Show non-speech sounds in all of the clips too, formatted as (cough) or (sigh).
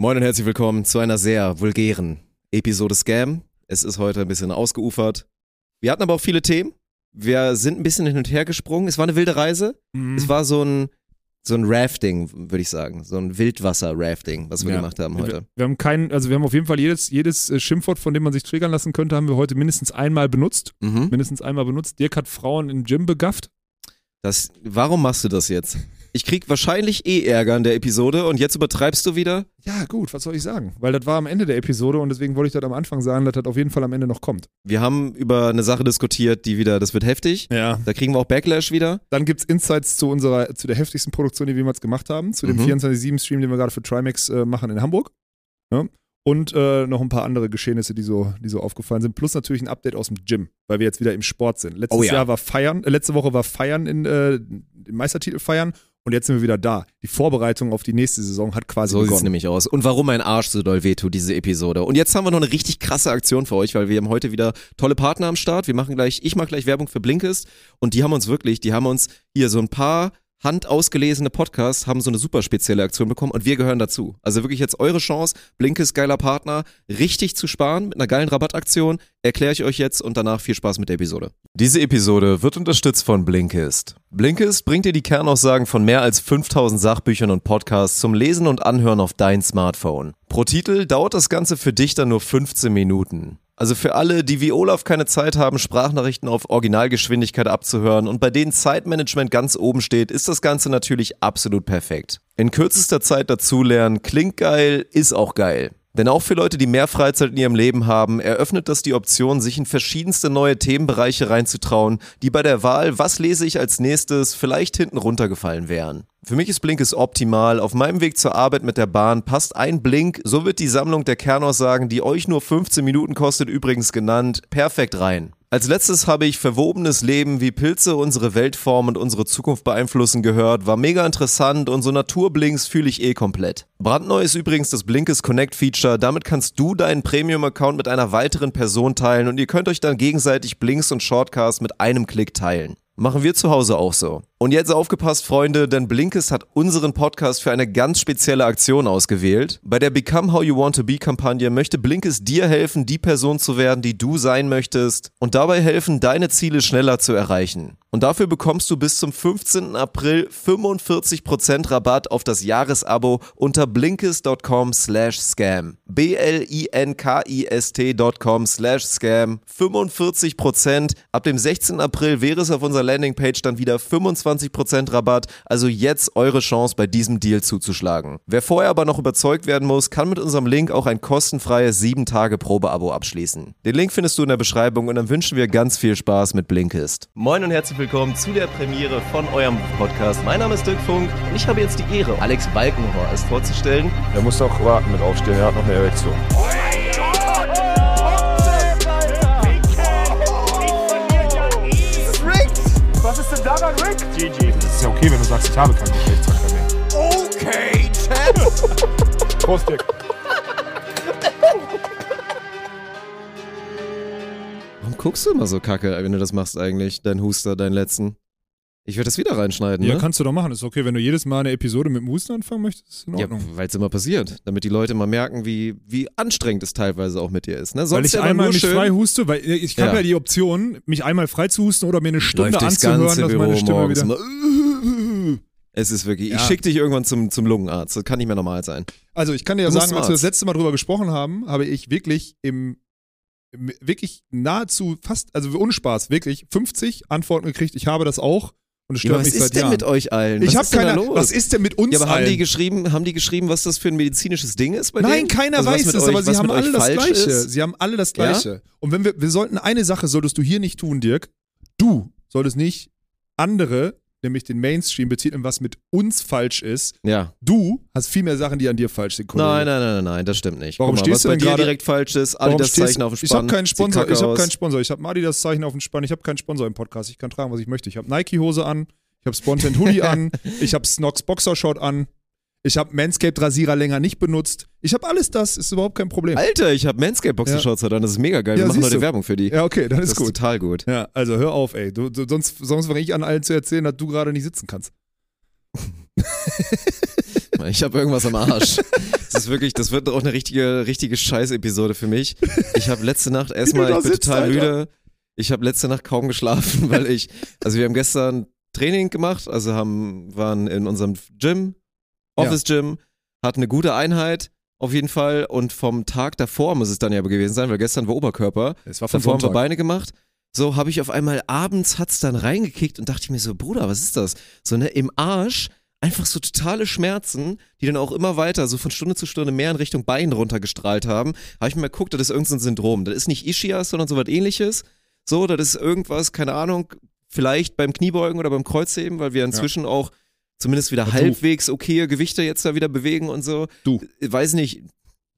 Moin und herzlich willkommen zu einer sehr vulgären Episode Scam. Es ist heute ein bisschen ausgeufert. Wir hatten aber auch viele Themen. Wir sind ein bisschen hin und her gesprungen. Es war eine wilde Reise. Mhm. Es war so ein, so ein Rafting, würde ich sagen. So ein Wildwasser-Rafting, was wir Ja. gemacht haben Wir, heute. wir haben keinen, also wir haben auf jeden Fall jedes, jedes äh, Schimpfwort, von dem man sich triggern lassen könnte, haben wir heute mindestens einmal benutzt. Mhm. Mindestens einmal benutzt. Dirk hat Frauen im Gym begafft. Das, warum machst du das jetzt? Ich krieg wahrscheinlich eh Ärger in der Episode und jetzt übertreibst du wieder? Ja, gut, was soll ich sagen? Weil das war am Ende der Episode und deswegen wollte ich das am Anfang sagen, dass das auf jeden Fall am Ende noch kommt. Wir haben über eine Sache diskutiert, die wieder, das wird heftig. Ja. Da kriegen wir auch Backlash wieder. Dann gibt's Insights zu unserer, zu der heftigsten Produktion, die wir jemals gemacht haben, zu dem Mhm. 24-7-Stream, den wir gerade für Trimax äh, machen in Hamburg. Ja. Und äh, noch ein paar andere Geschehnisse, die so, die so aufgefallen sind. Plus natürlich ein Update aus dem Gym, weil wir jetzt wieder im Sport sind. Letztes Oh ja. Jahr war Feiern, äh, letzte Woche war Feiern in äh, Meistertitel feiern und jetzt sind wir wieder da. Die Vorbereitung auf die nächste Saison hat quasi So sieht's begonnen. nämlich aus. Und warum mein Arsch so doll wehtut, diese Episode. Und jetzt haben wir noch eine richtig krasse Aktion für euch, weil wir haben heute wieder tolle Partner am Start. Wir machen gleich, ich mache gleich Werbung für Blinkist. Und die haben uns wirklich, die haben uns hier so ein paar handausgelesene Podcasts haben so eine super spezielle Aktion bekommen und wir gehören dazu. Also wirklich jetzt eure Chance, Blinkist geiler Partner, richtig zu sparen mit einer geilen Rabattaktion. Erkläre ich euch jetzt und danach viel Spaß mit der Episode. Diese Episode wird unterstützt von Blinkist. Blinkist bringt dir die Kernaussagen von mehr als 5000 Sachbüchern und Podcasts zum Lesen und Anhören auf dein Smartphone. Pro Titel dauert das Ganze für dich dann nur 15 Minuten. Also für alle, die wie Olaf keine Zeit haben, Sprachnachrichten auf Originalgeschwindigkeit abzuhören und bei denen Zeitmanagement ganz oben steht, ist das Ganze natürlich absolut perfekt. In kürzester Zeit dazulernen, klingt geil, ist auch geil. Denn auch für Leute, die mehr Freizeit in ihrem Leben haben, eröffnet das die Option, sich in verschiedenste neue Themenbereiche reinzutrauen, die bei der Wahl, was lese ich als nächstes, vielleicht hinten runtergefallen wären. Für mich ist Blinkist optimal. Auf meinem Weg zur Arbeit mit der Bahn passt ein Blink, so wird die Sammlung der Kernaussagen, die euch nur 15 Minuten kostet, übrigens genannt, perfekt rein. Als letztes habe ich verwobenes Leben, wie Pilze unsere Weltform und unsere Zukunft beeinflussen gehört, war mega interessant und so Naturblinks fühle ich eh komplett. Brandneu ist übrigens das Blinkes Connect Feature, damit kannst du deinen Premium-Account mit einer weiteren Person teilen und ihr könnt euch dann gegenseitig Blinks und Shortcasts mit einem Klick teilen. Machen wir zu Hause auch so. Und jetzt aufgepasst, Freunde, denn Blinkist hat unseren Podcast für eine ganz spezielle Aktion ausgewählt. Bei der Become How You Want to Be Kampagne möchte Blinkist dir helfen, die Person zu werden, die du sein möchtest und dabei helfen, deine Ziele schneller zu erreichen. Und dafür bekommst du bis zum 15. April 45% Rabatt auf das Jahresabo unter blinkist.com slash scam. B-L-I-N-K-I-S-T.com slash scam. 45%. Ab dem 16. April wäre es auf unserer Landingpage dann wieder 25% Rabatt. Also jetzt eure Chance bei diesem Deal zuzuschlagen. Wer vorher aber noch überzeugt werden muss, kann mit unserem Link auch ein kostenfreies 7-Tage-Probeabo abschließen. Den Link findest du in der Beschreibung und dann wünschen wir ganz viel Spaß mit Blinkist. Moin und herzlich willkommen zu der Premiere von eurem Podcast. Mein Name ist Dirk Funk und ich habe jetzt die Ehre, Alex Balkenhorst vorzustellen. Er muss noch warten mit aufstehen, er hat noch eine Erektion. Rick? GG. Das ist ja okay, wenn du sagst, ich habe keinen Geschlechtsverkehr mehr. Okay, Champ. (laughs) Prost, Dirk. Warum guckst du immer so kacke, wenn du das machst eigentlich? Dein Huster, deinen letzten. Ich würde das wieder reinschneiden, Ja, ne? kannst du doch machen. Ist okay, wenn du jedes Mal eine Episode mit dem Husten anfangen möchtest, ist in Ja, Ordnung. weil es immer passiert. Damit die Leute mal merken, wie, wie anstrengend es teilweise auch mit dir ist. Ne? Sonst weil ich ja einmal mich schön, frei huste, weil ich habe Ja. ja. die Option, mich einmal frei zu husten oder mir eine Stunde läuft anzuhören, ganze dass Büro meine Stimme wieder. immer. (laughs) Es ist wirklich, ich Ja. schick dich irgendwann zum, zum Lungenarzt. Das kann nicht mehr normal sein. Also ich kann dir ja sagen, als wir das letzte Mal drüber gesprochen haben, habe ich wirklich im, im wirklich nahezu fast, also ohne Spaß, wirklich 50 Antworten gekriegt. Ich habe das auch und es Ja, stört was mich ist seit denn Jahren. mit euch allen? ich habe keine los? Was ist denn mit uns ja, aber haben allen? die geschrieben, haben die geschrieben, was das für ein medizinisches Ding ist bei Nein, denen? keiner Also weiß euch- aber sie haben alle das Gleiche. Ist? Sie haben alle das Ja? Gleiche. Und wenn wir, wir sollten eine Sache solltest du hier nicht tun, Dirk. Du solltest nicht andere, nämlich den Mainstream, betiteln, was mit uns falsch ist. Ja. Du hast viel mehr Sachen, die an dir falsch sind, Kollege. Nein, nein, nein, nein, nein, das stimmt nicht. Warum mal, stehst du denn dir gerade- direkt falsch ist? Adidas stehst- Zeichen auf dem Ich Spann. habe keinen Sponsor. Ich habe keinen Sponsor. Ich habe Madi das Zeichen auf dem Spann. Ich habe keinen Sponsor im Podcast. Ich kann tragen, was ich möchte. Ich habe Nike Hose an. Ich habe Spontan Hoodie an. (laughs) Ich habe Snox Boxershort an. Ich habe Manscaped Rasierer länger nicht benutzt. Ich habe alles das. Ist überhaupt kein Problem. Alter, ich habe Manscaped Boxershorts an, das ist mega geil. Wir Ja, machen siehst heute du. Werbung für die. Ja, okay, dann das ist ist gut. total gut. Ja, also hör auf, ey. Du, du, sonst sonst fange ich an, allen zu erzählen, dass du gerade nicht sitzen kannst. (laughs) Ich habe irgendwas am Arsch. Das ist wirklich, das wird auch eine richtige, richtige Scheiß-Episode für mich. Ich habe letzte Nacht (laughs) erstmal, ich bin total Alter. müde. Ich habe letzte Nacht kaum geschlafen, weil ich, also wir haben gestern Training gemacht, also haben, waren in unserem Gym, Office Gym, hatten eine gute Einheit auf jeden Fall und vom Tag davor muss es dann ja gewesen sein, weil gestern war Oberkörper. Es war von Davor haben wir. Beine gemacht. So habe ich auf einmal abends hat's dann reingekickt und dachte ich mir so, Bruder, was ist das? So ne im Arsch einfach so totale Schmerzen, die dann auch immer weiter so von Stunde zu Stunde mehr in Richtung Bein runtergestrahlt haben. Habe ich mir mal geguckt, das ist irgendein Syndrom. Das ist nicht Ischias, sondern so was ähnliches. So, das ist irgendwas, keine Ahnung, vielleicht beim Kniebeugen oder beim Kreuzheben, weil wir inzwischen auch zumindest wieder du. halbwegs okaye Gewichte jetzt da wieder bewegen und so. Du. Weiß nicht,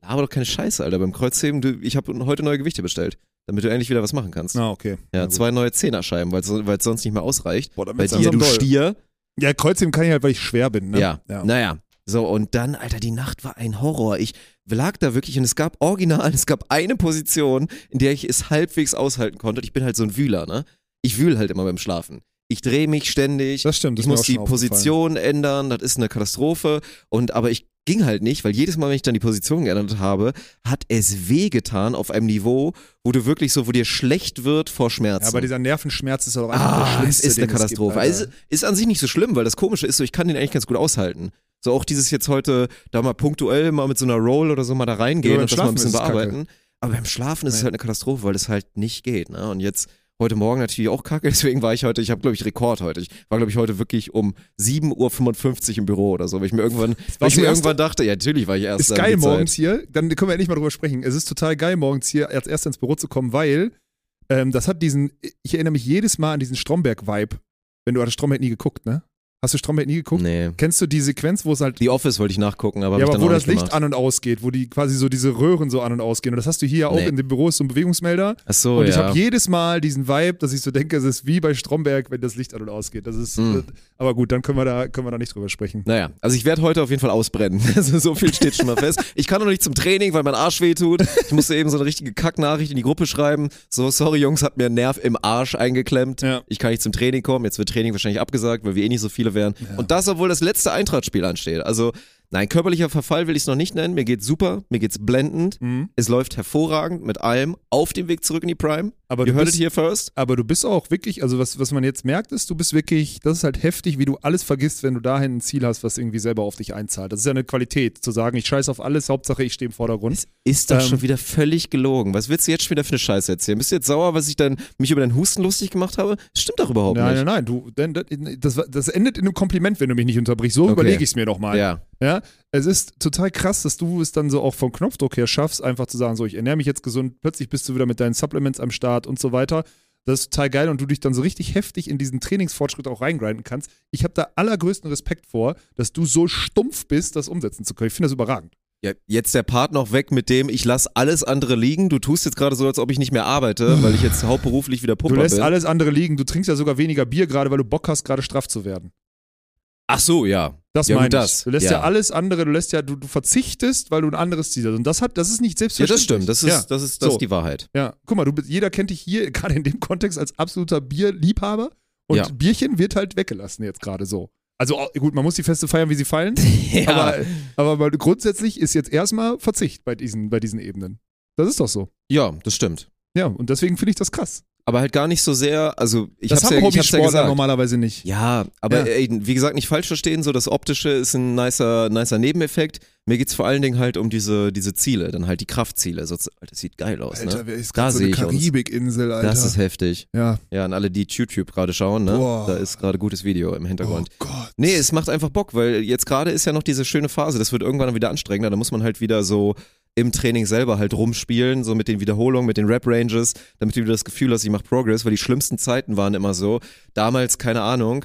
aber doch keine Scheiße, Alter. Beim Kreuzheben, du, ich habe heute neue Gewichte bestellt, damit du endlich wieder was machen kannst. Ah, okay. Ja, gut. zwei neue Zehnerscheiben, weil es sonst nicht mehr ausreicht. Boah, Bei dir, du doll. Stier. Ja, Kreuzheben kann ich halt, weil ich schwer bin. Ne? Ja. ja. Naja. So, und dann, Alter, die Nacht war ein Horror. Ich lag da wirklich und es gab original, (laughs) es gab eine Position, in der ich es halbwegs aushalten konnte. Und ich bin halt so ein Wühler, ne? Ich wühl halt immer beim Schlafen. Ich drehe mich ständig. Das stimmt. Das ich muss die. Position ändern, das ist eine Katastrophe. Und aber ich ging halt nicht, weil jedes Mal, wenn ich dann die Position geändert habe, hat es wehgetan auf einem Niveau, wo du wirklich so, wo dir schlecht wird vor Schmerzen. Ja, aber dieser Nervenschmerz ist auch einfach Ah, der es schlimmste, ist eine den es Katastrophe. Gibt, also, ist an sich nicht so schlimm, weil das Komische ist so, ich kann den eigentlich ganz gut aushalten. So auch dieses jetzt heute da mal punktuell mal mit so einer Roll oder so mal da reingehen Ja, und das mal ein bisschen es bearbeiten. Aber beim Schlafen ist es halt eine Katastrophe, weil das halt nicht geht. Ne? Und jetzt heute Morgen natürlich auch kacke, (laughs) deswegen war ich heute, ich habe glaube ich Rekord heute. Ich war glaube ich heute wirklich um 7.55 Uhr im Büro oder so, weil ich mir irgendwann, weil ich mir irgendwann dachte, ja natürlich war ich erst. Ist geil morgens hier, dann können wir endlich mal drüber sprechen. Es ist total geil morgens hier als erster ins Büro zu kommen, weil ähm, das hat diesen, ich erinnere mich jedes Mal an diesen Stromberg-Vibe. Wenn du, hast Stromberg nie geguckt, ne? Hast du Stromberg nie geguckt? Nee. Kennst du die Sequenz, wo es halt The Office wollte ich nachgucken, aber, ja, ich aber wo das Licht gemacht. an und ausgeht, wo die quasi so diese Röhren so an und ausgehen. Und das hast du hier ja auch in dem Büro, ist so ein Bewegungsmelder. Ach so, und ich ja. habe jedes Mal diesen Vibe, dass ich so denke, es ist wie bei Stromberg, wenn das Licht an und ausgeht. Das ist, äh, aber gut, dann können wir da, können wir da nicht drüber sprechen. Naja, also ich werde heute auf jeden Fall ausbrennen. (laughs) Also so viel steht schon mal fest. Ich kann noch nicht zum Training, weil mein Arsch weh tut. Ich musste eben so eine richtige Kacknachricht in die Gruppe schreiben. So, sorry Jungs, hat mir einen Nerv im Arsch eingeklemmt. Ja. Ich kann nicht zum Training kommen. Jetzt wird Training wahrscheinlich abgesagt, weil wir eh nicht so viele wären. Und das, obwohl das letzte Eintrachtspiel ansteht. Also, nein, körperlicher Verfall will ich es noch nicht nennen. Mir geht's super, mir geht's blendend. Mhm. Es läuft hervorragend mit allem auf dem Weg zurück in die Prime. Aber bist- it here first. Aber du bist auch wirklich, also was, was man jetzt merkt, ist, du bist wirklich, das ist halt heftig, wie du alles vergisst, wenn du dahin ein Ziel hast, was irgendwie selber auf dich einzahlt. Das ist ja eine Qualität, zu sagen, ich scheiß auf alles, Hauptsache ich stehe im Vordergrund. Es ist doch Ähm, schon wieder völlig gelogen. Was willst du jetzt schon wieder für eine Scheiße erzählen? Bist du jetzt sauer, was ich dann mich über deinen Husten lustig gemacht habe? Das stimmt doch überhaupt Nein, nicht. nein, nein, du, denn, das, das endet in einem Kompliment, wenn du mich nicht unterbrichst. So überlege ich es mir nochmal. Ja. Ja, es ist total krass, dass du es dann so auch vom Knopfdruck her schaffst, einfach zu sagen, so, ich ernähre mich jetzt gesund, plötzlich bist du wieder mit deinen Supplements am Start und so weiter. Das ist total geil und du dich dann so richtig heftig in diesen Trainingsfortschritt auch reingrinden kannst. Ich habe da allergrößten Respekt vor, dass du so stumpf bist, das umsetzen zu können. Ich finde das überragend. ja. Jetzt der Part noch weg mit dem, ich lasse alles andere liegen. Du tust jetzt gerade so, als ob ich nicht mehr arbeite, weil ich jetzt hauptberuflich wieder Du Pumper lässt bin. alles andere liegen, du trinkst ja sogar weniger Bier gerade, weil du Bock hast, gerade straff zu werden. Ach so, ja. Das Ja, meine ich. das. Du lässt ja. Ja. alles andere, du lässt ja, du, du verzichtest, weil du ein anderes Ziel hast. Und das hat, das ist nicht Ja, selbstverständlich. das stimmt. Das ist, ja. das ist, das So. ist die Wahrheit. Ja, guck mal, du, jeder kennt dich hier, (laughs) gerade in dem Kontext, als absoluter Bierliebhaber. Und Ja. Bierchen wird halt weggelassen jetzt gerade so. Also gut, man muss die Feste feiern, wie sie fallen. (laughs) Ja. Aber, aber weil grundsätzlich ist jetzt erstmal Verzicht bei diesen, bei diesen Ebenen. Das ist doch so. ja, das stimmt. Ja, und deswegen finde ich das krass. Aber halt gar nicht so sehr, also ich das hab's haben ja, ich hab's ja gesagt. normalerweise nicht. Ja, aber Ja. Ey, wie gesagt, nicht falsch verstehen, so das Optische ist ein nicer, nicer Nebeneffekt. Mir geht's vor allen Dingen halt um diese, diese Ziele, dann halt die Kraftziele. So, Alter, das sieht geil aus, ne? wer ist Da so eine. Karibikinsel, Alter. Das ist heftig. ja. Ja, an alle, die YouTube gerade schauen, ne? Boah. Da ist gerade gutes Video im Oh Hintergrund. Gott. Nee, es macht einfach Bock, weil jetzt gerade ist ja noch diese schöne Phase, das wird irgendwann wieder anstrengender, da muss man halt wieder so im Training selber halt rumspielen, so mit den Wiederholungen, mit den Rap-Ranges, damit du wieder das Gefühl hast, ich mache Progress, weil die schlimmsten Zeiten waren immer so, damals, keine Ahnung,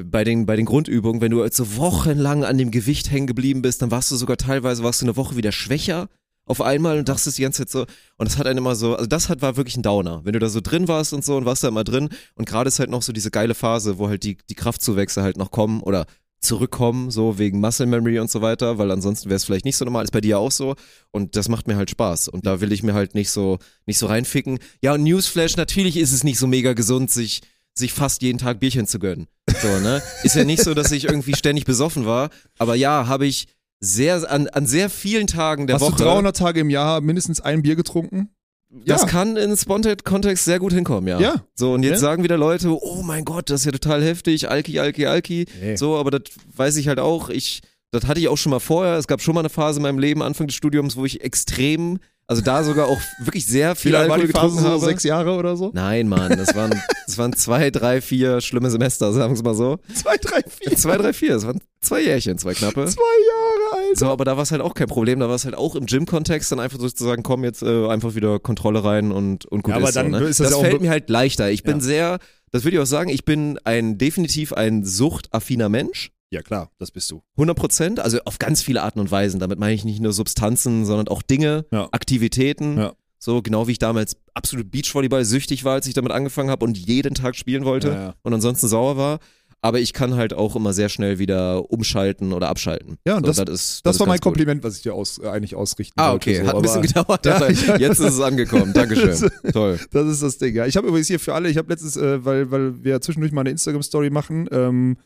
bei den, bei den Grundübungen, wenn du so wochenlang an dem Gewicht hängen geblieben bist, dann warst du sogar teilweise, warst du eine Woche wieder schwächer auf einmal und dachtest die ganze Zeit so, und das hat einen immer so, also das hat, war wirklich ein Downer, wenn du da so drin warst und so und warst da immer drin und gerade ist halt noch so diese geile Phase, wo halt die, die Kraftzuwächse halt noch kommen oder zurückkommen, so wegen Muscle Memory und so weiter, weil ansonsten wäre es vielleicht nicht so normal, ist bei dir auch so und das macht mir halt Spaß und da will ich mir halt nicht so, nicht so reinficken. Ja und Newsflash, natürlich ist es nicht so mega gesund, sich sich fast jeden Tag Bierchen zu gönnen. So, ne? (laughs) Ist ja nicht so, dass ich irgendwie ständig besoffen war, aber ja, habe ich sehr, an, an sehr vielen Tagen der Hast Woche. du 300 Tage im Jahr mindestens ein Bier getrunken? Das Ja. kann in Spontaid-Kontext sehr gut hinkommen, ja. Ja. So, und jetzt Ja. sagen wieder Leute, oh mein Gott, das ist ja total heftig, Alki, Alki, Alki. Nee. So, aber das weiß ich halt auch. Ich, das hatte ich auch schon mal vorher. Es gab schon mal eine Phase in meinem Leben, Anfang des Studiums, wo ich extrem, also da sogar auch wirklich sehr viel Wie lange war Alkohol die Phase getrunken so? habe. Sechs Jahre oder so? Nein, Mann, das waren, das waren zwei, drei, vier schlimme Semester, sagen wir es mal so. Zwei, drei, vier. Zwei, drei, vier, das waren zwei Jährchen, zwei knappe. Zwei Jahre, Alter. So, aber da war es halt auch kein Problem. Da war es halt auch im Gym-Kontext dann einfach sozusagen, komm jetzt äh, einfach wieder Kontrolle rein und, und gut Ja, aber ist dann so, ne? ist das das ja fällt mir halt leichter. Ich bin Ja. sehr, das würde ich auch sagen, ich bin ein definitiv ein suchtaffiner Mensch. Ja, klar, das bist du. 100 Prozent, also auf ganz viele Arten und Weisen. Damit meine ich nicht nur Substanzen, sondern auch Dinge, Ja. Aktivitäten. Ja. So genau wie ich damals absolut Beachvolleyball süchtig war, als ich damit angefangen habe und jeden Tag spielen wollte Ja, ja. und ansonsten sauer war. Aber ich kann halt auch immer sehr schnell wieder umschalten oder abschalten. Ja, und so, das- ist, Das ist war mein gut. Kompliment, was ich dir aus, äh, eigentlich ausrichten Ah, wollte. okay. so, Hat ein bisschen gedauert, Ja, aber ich- jetzt ist es angekommen. Dankeschön. (laughs) Toll. Das ist das Ding, ja. Ich habe übrigens hier für alle, ich habe letztens, äh, weil, weil wir zwischendurch mal eine Instagram-Story machen, ähm,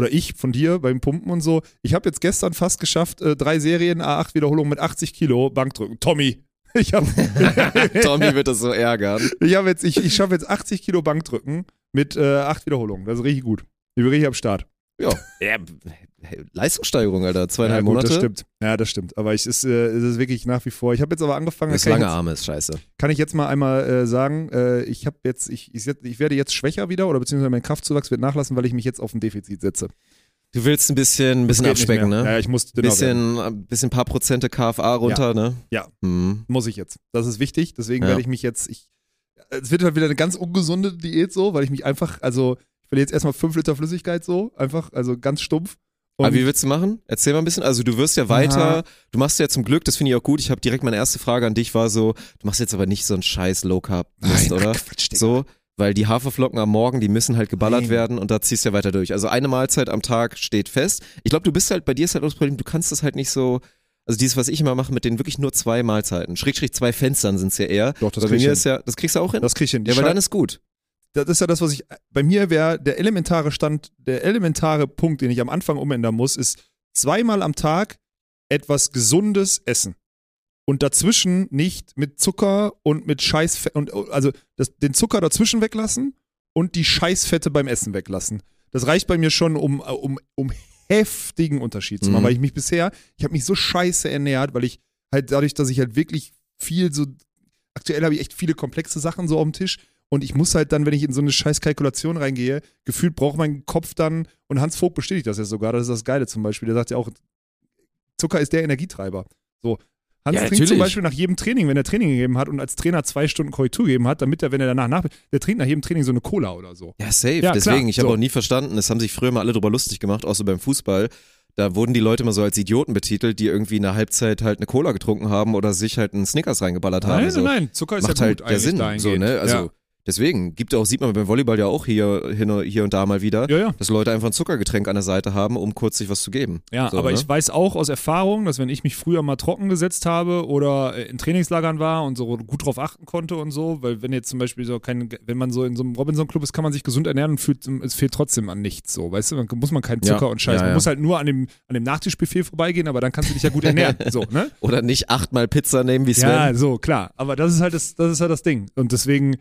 oder ich von dir beim Pumpen und so. Ich habe jetzt gestern fast geschafft, äh, drei Serien A8 Wiederholungen mit 80 Kilo Bankdrücken. Tommy. (laughs) Ich habe (laughs) Tommy wird das so ärgern. ich jetzt, ich, ich schaffe jetzt 80 Kilo Bankdrücken mit äh, acht Wiederholungen. Das ist richtig gut. Ich bin richtig am Start. Ja. ja. Leistungssteigerung, Alter. Zweieinhalb ja, gut, Monate. Das stimmt. Ja, das stimmt. Aber ich, es, ist, äh, es ist wirklich nach wie vor. Ich habe jetzt aber angefangen. Das lange jetzt- Arme ist scheiße. kann ich jetzt mal einmal äh, sagen, äh, ich habe jetzt, ich, ich, ich werde jetzt schwächer wieder oder beziehungsweise mein Kraftzuwachs wird nachlassen, weil ich mich jetzt auf ein Defizit setze. Du willst ein bisschen, ein bisschen abspecken, ne? Ja, ich muss dünner bisschen, ein bisschen paar Prozente KFA runter, ne? Ja. Hm. Muss ich jetzt. Das ist wichtig. Deswegen Ja. werde ich mich jetzt, ich, es wird halt wieder eine ganz ungesunde Diät so, weil ich mich einfach, also ich verliere jetzt erstmal 5 Liter Flüssigkeit so, einfach, also ganz stumpf. Und Aber wie willst du machen? Erzähl mal ein bisschen. Also du wirst ja weiter, du machst ja zum Glück, das finde ich auch gut. Ich habe direkt meine erste Frage an dich war so, du machst jetzt aber nicht so einen scheiß Low Carb Mist, Nein, oder? Quatsch. So, weil die Haferflocken am Morgen, die müssen halt geballert Nein. werden und da ziehst du ja weiter durch. Also eine Mahlzeit am Tag steht fest. Ich glaube, du bist halt, bei dir ist halt auch das Problem, du kannst das halt nicht so, also dieses, was ich immer mache, mit den wirklich nur zwei Mahlzeiten. Schrägstrich zwei Fenstern sind es ja eher. Doch, das bei mir hin. ist ja, das kriegst du auch hin? Das krieg ich hin. Ja, weil dann ist gut. Das ist ja das, was ich, bei mir wäre der elementare Stand, der elementare Punkt, den ich am Anfang umändern muss, ist zweimal am Tag etwas Gesundes essen. Und dazwischen nicht mit Zucker und mit Scheißfett, und also das, den Zucker dazwischen weglassen und die Scheißfette beim Essen weglassen. Das reicht bei mir schon, um, um, um heftigen Unterschied zu machen, Mhm. weil ich mich bisher, ich habe mich so scheiße ernährt, weil ich halt dadurch, dass ich halt wirklich viel so, aktuell habe ich echt viele komplexe Sachen so auf dem Tisch und ich muss halt dann, wenn ich in so eine scheiß Kalkulation reingehe, gefühlt braucht mein Kopf dann, und Hans Vogt bestätigt das ja sogar, das ist das Geile zum Beispiel, der sagt ja auch, Zucker ist der Energietreiber. So. Hans Ja, trinkt zum natürlich. Beispiel nach jedem Training, wenn er Training gegeben hat und als Trainer zwei Stunden Korrektur gegeben hat, damit er, wenn er danach nach, der trinkt nach jedem Training so eine Cola oder so. Ja, safe. Ja, Deswegen, klar. ich habe So. auch nie verstanden, das haben sich früher mal alle drüber lustig gemacht, so beim Fußball. Da wurden die Leute immer so als Idioten betitelt, die irgendwie in der Halbzeit halt eine Cola getrunken haben oder sich halt einen Snickers reingeballert haben. Nein, so. nein, nein, Zucker ist Macht ja halt gut der eigentlich Sinn. So, ne? Also ja. Deswegen, gibt auch, sieht man beim Volleyball ja auch hier, hin, hier und da mal wieder, ja, ja. dass Leute einfach ein Zuckergetränk an der Seite haben, um kurz sich was zu geben. Ja, so, aber ne? ich weiß auch aus Erfahrung, dass wenn ich mich früher mal trocken gesetzt habe oder äh, in Trainingslagern war und so gut drauf achten konnte und so, weil wenn jetzt zum Beispiel so kein, wenn man so in so einem Robinson-Club ist, kann man sich gesund ernähren und fühlt, es fehlt trotzdem an nichts so, weißt du, dann muss man keinen Ja, Zucker und Scheiß, ja, man ja. muss halt nur an dem, an dem Nachtischbuffet vorbeigehen, aber dann kannst du dich ja gut ernähren, (laughs) so, ne? Oder nicht achtmal Pizza nehmen wie Sven. Ja, so, klar, aber das ist halt das, das ist halt das Ding und deswegen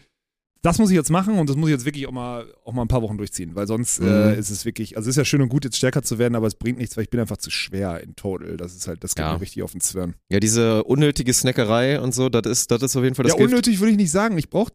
das muss ich jetzt machen und das muss ich jetzt wirklich auch mal, auch mal ein paar Wochen durchziehen, weil sonst Mhm. äh, ist es wirklich, also es ist ja schön und gut, jetzt stärker zu werden, aber es bringt nichts, weil ich bin einfach zu schwer in total. Das ist halt, das geht Ja. mir richtig auf den Zwirn. Ja, diese unnötige Snackerei und so, das ist, das ist auf jeden Fall das ja, Gift. unnötig würde ich nicht sagen. Ich brauche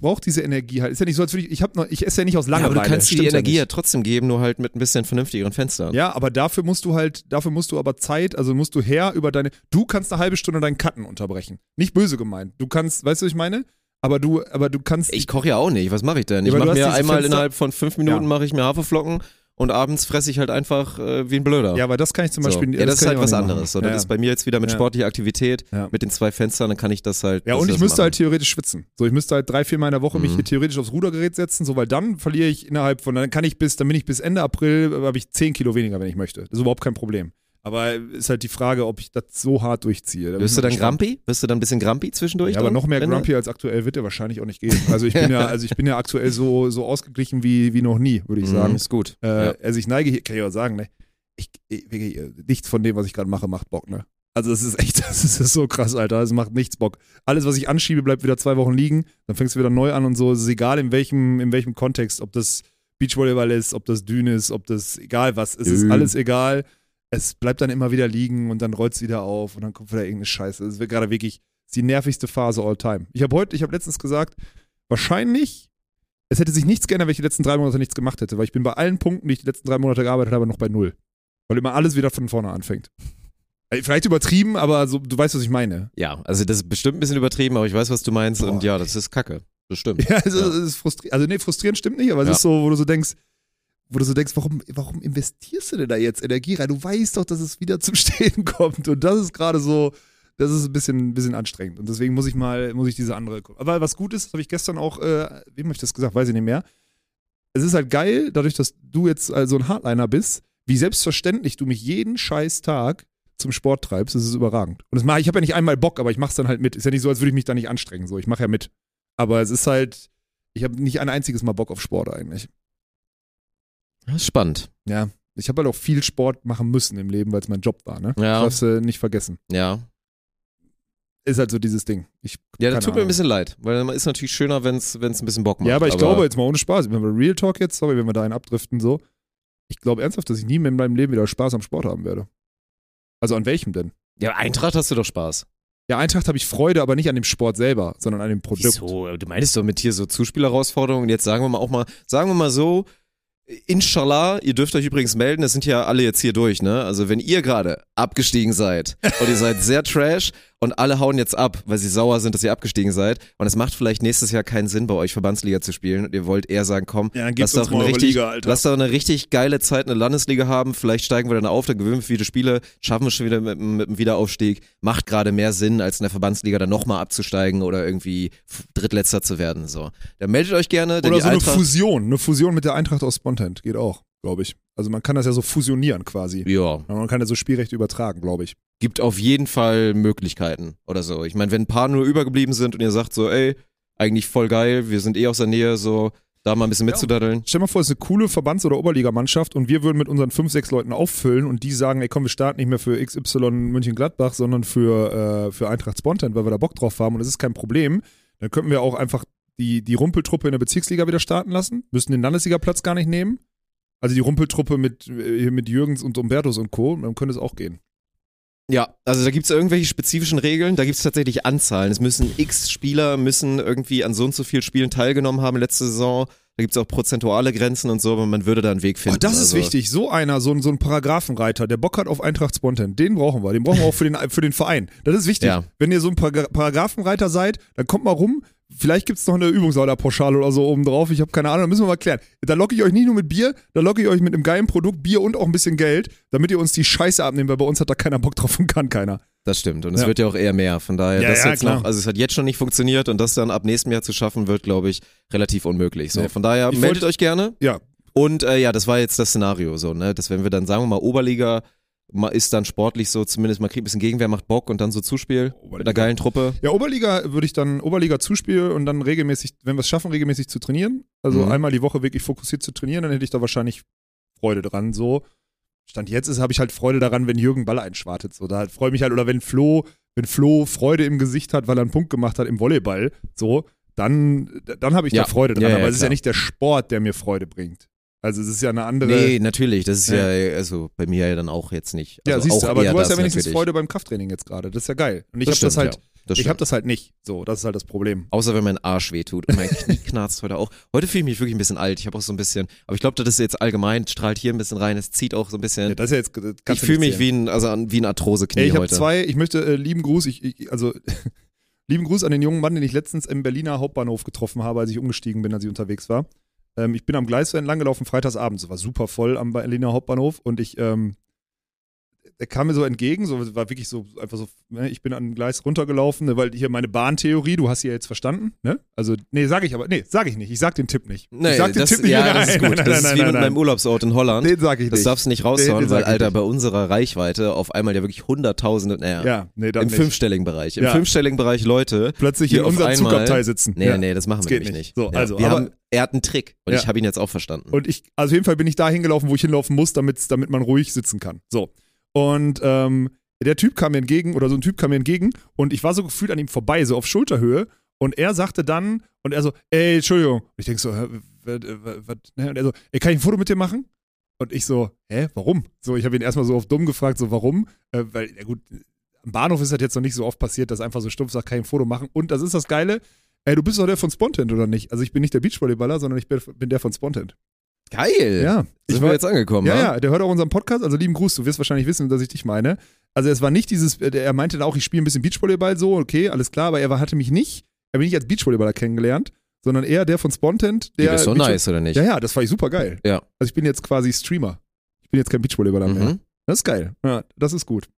brauch diese Energie halt. Ist ja nicht so, als würde ich, ich habe noch, ich esse ja nicht aus Ja, Langeweile. aber du kannst dir die Energie ja, nicht. trotzdem geben, nur halt mit ein bisschen vernünftigeren Fenstern. Ja, aber dafür musst du halt, dafür musst du aber Zeit, also musst du her über deine, du kannst eine halbe Stunde deinen Cutten unterbrechen. Nicht böse gemeint. Du kannst, weißt du, was ich meine? Aber du, aber du kannst. Ich koche ja auch nicht. Was mache ich denn? Ja, ich mache mir einmal Fenster- innerhalb von fünf Minuten Ja. mache ich mir Haferflocken und abends fresse ich halt einfach äh, wie ein Blöder. ja, aber das kann ich zum so. Beispiel ja, das, ist kann halt was anderes. So, das ja. ist bei mir jetzt wieder mit Ja. sportlicher Aktivität, Ja. mit den zwei Fenstern, dann kann ich das halt. Ja, das und ich das müsste machen. halt theoretisch schwitzen. So, ich müsste halt drei, vier Mal in der Woche mich Mhm. hier theoretisch aufs Rudergerät setzen, so, weil dann verliere ich innerhalb von, dann kann ich bis, dann bin ich bis Ende April, äh, habe ich 10 Kilo weniger, wenn ich möchte. Das ist überhaupt kein Problem. Aber ist halt die Frage, ob ich das so hart durchziehe. Da Wirst du dann grumpy? Wirst du dann ein bisschen grumpy zwischendurch? Ja, aber noch mehr grumpy als aktuell wird er wahrscheinlich auch nicht gehen. Also ich bin ja, (laughs) also ich bin ja aktuell so, so ausgeglichen wie, wie noch nie, würde ich Mhm, sagen. Ist gut. Äh, ja. Also ich neige hier, kann ich auch sagen, ne? ich, ich, äh, nichts von dem, was ich gerade mache, macht Bock, ne? Also es ist echt, (laughs) das ist so krass, Alter. Es macht nichts Bock. Alles, was ich anschiebe, bleibt wieder zwei Wochen liegen. Dann fängst du wieder neu an und so. Es ist egal, in welchem, in welchem Kontext, ob das Beachvolleyball ist, ob das Düne ist, ob das egal was. Es ist Dün. alles egal. Es bleibt dann immer wieder liegen und dann rollt es wieder auf und dann kommt wieder irgendeine Scheiße. Es wird gerade wirklich ist die nervigste Phase all time. Ich habe heute, ich habe letztens gesagt, wahrscheinlich, es hätte sich nichts geändert, wenn ich die letzten drei Monate nichts gemacht hätte, weil ich bin bei allen Punkten, die ich die letzten drei Monate gearbeitet habe, noch bei null. Weil immer alles wieder von vorne anfängt. Vielleicht übertrieben, aber so, du weißt, was ich meine. Ja, also das ist bestimmt ein bisschen übertrieben, aber ich weiß, was du meinst und Boah, ja, das ist Kacke. Das stimmt. (laughs) Ja, es, Ja. Ist, es ist frustrierend. Also nee, frustrierend stimmt nicht, aber es Ja. ist so, wo du so denkst, wo du so denkst, warum, warum investierst du denn da jetzt Energie rein? Du weißt doch, dass es wieder (laughs) zum Stehen kommt. Und das ist gerade so, das ist ein bisschen, bisschen anstrengend. Und deswegen muss ich mal, muss ich diese andere. Aber was gut ist, habe ich gestern auch, äh, wem habe ich das gesagt? Weiß ich nicht mehr. Es ist halt geil, dadurch, dass du jetzt äh, so ein Hardliner bist, wie selbstverständlich du mich jeden scheiß Tag zum Sport treibst, das ist überragend. Und das mach, ich habe ja nicht einmal Bock, aber ich mache es dann halt mit. Ist ja nicht so, als würde ich mich da nicht anstrengen. So, ich mache ja mit. Aber es ist halt, ich habe nicht ein einziges Mal Bock auf Sport eigentlich. Das ist spannend. Ja. Ich habe halt auch viel Sport machen müssen im Leben, weil es mein Job war, ne? Ja. Das darfst du nicht vergessen. Ja. Ist halt so dieses Ding. Ich, Ja, das tut mir ein Ahnung. bisschen leid, weil man ist natürlich schöner, wenn es ein bisschen Bock macht. Ja, aber ich glaube jetzt mal ohne Spaß, wenn wir Real Talk jetzt, sorry, wenn wir da einen abdriften, so. Ich glaube ernsthaft, dass ich nie mehr in meinem Leben wieder Spaß am Sport haben werde. Also an welchem denn? Ja, Eintracht hast du doch Spaß. Ja, Eintracht habe ich Freude, aber nicht an dem Sport selber, sondern an dem Produkt. Wieso? Du meinst doch mit hier so Zuspielherausforderungen. Jetzt sagen wir mal auch mal, sagen wir mal so, Inshallah, ihr dürft euch übrigens melden, das sind ja alle jetzt hier durch, ne? Also wenn ihr gerade abgestiegen seid und ihr seid sehr trash und alle hauen jetzt ab, weil sie sauer sind, dass ihr abgestiegen seid und es macht vielleicht nächstes Jahr keinen Sinn bei euch Verbandsliga zu spielen und ihr wollt eher sagen, komm, Ja, dann lass gebt uns doch, eine richtig, Liga, Alter. lass doch eine richtig geile Zeit in der Landesliga haben, vielleicht steigen wir dann auf, dann gewinnen wir viele Spiele, schaffen wir schon wieder mit, mit dem Wiederaufstieg, macht gerade mehr Sinn, als in der Verbandsliga dann nochmal abzusteigen oder irgendwie Drittletzter zu werden, so. Dann meldet euch gerne, Oder so eine Eintracht, Fusion. Eine Fusion mit der Eintracht aus Spontent geht auch, glaube ich. Also man kann das ja so fusionieren quasi. ja, Man kann ja so Spielrechte übertragen, glaube ich. gibt auf jeden Fall Möglichkeiten oder so. Ich meine, wenn ein paar nur übergeblieben sind und ihr sagt so, ey, eigentlich voll geil, wir sind eh aus der Nähe, so, da mal ein bisschen mitzudaddeln. Stell dir mal vor, es ist eine coole Verbands- oder Oberligamannschaft und wir würden mit unseren fünf, sechs Leuten auffüllen und die sagen, ey komm, wir starten nicht mehr für XY München-Gladbach, sondern für, äh, für Eintracht Spontan, weil wir da Bock drauf haben und das ist kein Problem. Dann könnten wir auch einfach die, die Rumpeltruppe in der Bezirksliga wieder starten lassen, müssen den Landesligaplatz gar nicht nehmen. Also die Rumpeltruppe mit, äh, mit Jürgens und Umbertus und Co., dann könnte es auch gehen. Ja, also da gibt's irgendwelche spezifischen Regeln, da gibt's tatsächlich Anzahlen. Es müssen x Spieler müssen irgendwie an so und so viel Spielen teilgenommen haben letzte Saison. Da gibt's auch prozentuale Grenzen und so, aber man würde da einen Weg finden. Oh, das ist also, wichtig. So einer, so ein, so ein Paragraphenreiter, der Bock hat auf Eintracht Spontan, den brauchen wir. Den brauchen wir auch für den, (laughs) für den Verein. Das ist wichtig. Ja. Wenn ihr so ein Paragra- Paragraphenreiter seid, dann kommt mal rum. Vielleicht gibt es noch eine Übungsaderpauschale oder so oben drauf. Ich habe keine Ahnung, da müssen wir mal klären. Da locke ich euch nicht nur mit Bier, da locke ich euch mit einem geilen Produkt, Bier und auch ein bisschen Geld, damit ihr uns die Scheiße abnehmt, weil bei uns hat da keiner Bock drauf und kann keiner. Das stimmt. Und es Ja. wird ja auch eher mehr. Von daher, Ja, das ja, jetzt klar. noch, also es hat jetzt schon nicht funktioniert und das dann ab nächstem Jahr zu schaffen, wird, glaube ich, relativ unmöglich. So, von daher, Ich meldet wollt- euch gerne. Ja, Und äh, ja, das war jetzt das Szenario so, ne? Dass wenn wir dann, sagen wir mal, Oberliga ist dann sportlich so, zumindest man kriegt ein bisschen Gegenwehr, macht Bock und dann so Zuspiel mit Oberliga. einer geilen Truppe. Ja, Oberliga würde ich dann Oberliga zuspielen und dann regelmäßig, wenn wir es schaffen, regelmäßig zu trainieren, also Mhm. einmal die Woche wirklich fokussiert zu trainieren, dann hätte ich da wahrscheinlich Freude dran. So Stand jetzt ist, habe ich halt Freude daran, wenn Jürgen Ball einschwartet. So, da freue ich mich halt, oder wenn Flo, wenn Flo Freude im Gesicht hat, weil er einen Punkt gemacht hat im Volleyball, so, dann, dann habe ich Ja. da Freude dran. Ja, ja, Aber es ist ja nicht der Sport, der mir Freude bringt. Also es ist ja eine andere. Nee, natürlich, das ist ja, Ja. also bei mir ja dann auch jetzt nicht. ja, Also siehst du, aber du hast ja wenigstens natürlich. Freude beim Krafttraining jetzt gerade. Das ist ja geil. Und ich habe das halt, ja. Das ich habe das halt nicht. So, das ist halt das Problem. Außer wenn mein Arsch wehtut und mein Knie (laughs) knarzt heute auch. Heute fühle ich mich wirklich ein bisschen alt. Ich habe auch so ein bisschen, aber ich glaube, das ist jetzt allgemein, strahlt hier ein bisschen rein, es zieht auch so ein bisschen. Ja, das ist ja jetzt. ich fühle mich wie ein, also wie ein Arthrose-Knie Ey, ich habe heute. zwei, ich möchte äh, lieben Gruß, ich, ich, also (laughs) lieben Gruß an den jungen Mann, den ich letztens im Berliner Hauptbahnhof getroffen habe, als ich umgestiegen bin, als ich unterwegs war. Ähm, ich bin am Gleis entlang gelaufen, freitagsabends, es war super voll am Berliner Hauptbahnhof und ich, ähm, der kam mir so entgegen, so war wirklich so einfach so, ne, ich bin an ein Gleis runtergelaufen, ne, weil hier meine Bahntheorie, du hast sie ja jetzt verstanden, ne? Also, nee, sag ich aber, nee, sag ich nicht. Ich sag den Tipp nicht. Nee, ich sag den das, Tipp nicht. ja, nein, das ist gut. Nein, nein, das ist wie mit meinem Urlaubsort in Holland. Den sag ich Das nicht. darfst du nicht raushauen, den weil, Alter, nicht. bei unserer Reichweite auf einmal ja wirklich hunderttausende, naja, Ja, nee, im nicht. fünfstelligen Bereich. Im Ja. fünfstelligen Bereich Leute. Plötzlich in unserem einmal- Zugabteil sitzen. Nee, ja. nee, das machen Das wir nämlich nicht. nicht. So, also, wir haben, er hat einen Trick und Ja. ich habe ihn jetzt auch verstanden. Und ich, also auf jeden Fall bin ich da hingelaufen, wo ich hinlaufen muss, damit, damit man ruhig sitzen kann. So. Und ähm, der Typ kam mir entgegen, oder so ein Typ kam mir entgegen, und ich war so gefühlt an ihm vorbei, so auf Schulterhöhe. Und er sagte dann, und er so, ey, Entschuldigung. Und ich denk so, hä, was, ne? Und er so, ey, kann ich ein Foto mit dir machen? Und ich so, hä, warum? So, ich habe ihn erstmal so auf dumm gefragt, so, warum? Äh, weil, ja gut, am Bahnhof ist das jetzt noch nicht so oft passiert, dass einfach so stumpf sagt, kann ich ein Foto machen. Und das ist das Geile, ey, du bist doch der von Spontent, oder nicht? Also ich bin nicht der Beachvolleyballer, sondern ich bin der von Spontent. Geil. Ja, Sind ich war, jetzt angekommen, ja, ja, der hört auch unseren Podcast, also lieben Gruß, du wirst wahrscheinlich wissen, dass ich dich meine. Also es war nicht dieses, äh, er meinte dann auch, ich spiele ein bisschen Beachvolleyball so, okay, alles klar, aber er hatte mich nicht, er bin nicht als Beachvolleyballer kennengelernt, sondern eher der von Spontent, der ist so nice, oder nicht? Ja, ja, das fand ich super geil. Ja. Also ich bin jetzt quasi Streamer. Ich bin jetzt kein Beachvolleyballer mehr. Mhm. Das ist geil. Ja, das ist gut.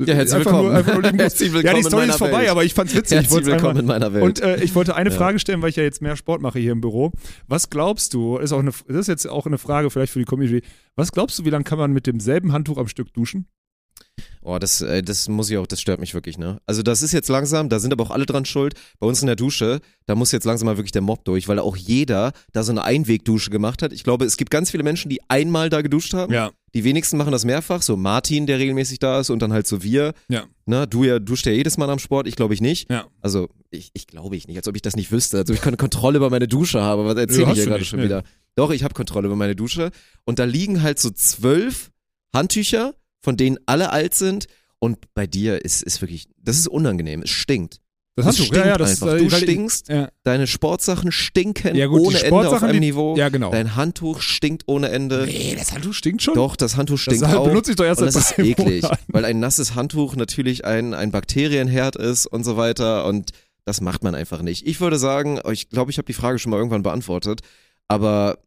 Ja, herzlich einfach willkommen. Nur, einfach nur. (laughs) Herzlich ja, willkommen die in Story ist vorbei, Welt. aber ich fand's witzig. ich Herzlich wollte einfach, willkommen in meiner Welt. und äh, ich wollte eine Ja. Frage stellen, weil ich ja jetzt mehr Sport mache hier im Büro. Was glaubst du, ist auch eine, das ist jetzt auch eine Frage vielleicht für die Community, was glaubst du, wie lange kann man mit demselben Handtuch am Stück duschen? Oh, das, äh, das muss ich auch, das stört mich wirklich, ne? Also das ist jetzt langsam, da sind aber auch alle dran schuld. Bei uns in der Dusche, da muss jetzt langsam mal wirklich der Mob durch, weil auch jeder da so eine Einwegdusche gemacht hat. Ich glaube, es gibt ganz viele Menschen, die einmal da geduscht haben. Ja. Die wenigsten machen das mehrfach, so Martin, der regelmäßig da ist und dann halt so wir. Ja. Ne, du ja, duscht ja jedes Mal am Sport, ich glaube ich nicht. Ja. Also ich, ich glaube ich nicht, als ob ich das nicht wüsste, als ob ich keine Kontrolle über meine Dusche habe. Was erzähle hast ich hier gerade schon nee. wieder? Doch, ich habe Kontrolle über meine Dusche. Und da liegen halt so zwölf Handtücher, von denen alle alt sind. Und bei dir ist, ist wirklich, das ist unangenehm, es stinkt. Das Es Handtuch, stinkt ja, ja, das einfach. äh, Du stinkst, Ja, deine Sportsachen stinken Ja, gut, ohne Ende auf einem die- Niveau. ja genau. Dein Handtuch stinkt ohne Ende. Nee, das Handtuch stinkt schon. Doch, das Handtuch stinkt das (laughs) auch. benutze ich doch erst Und das ist eklig, Monaten. weil ein nasses Handtuch natürlich ein, ein Bakterienherd ist und so weiter und das macht man einfach nicht. Ich würde sagen, ich glaube, ich habe die Frage schon mal irgendwann beantwortet, aber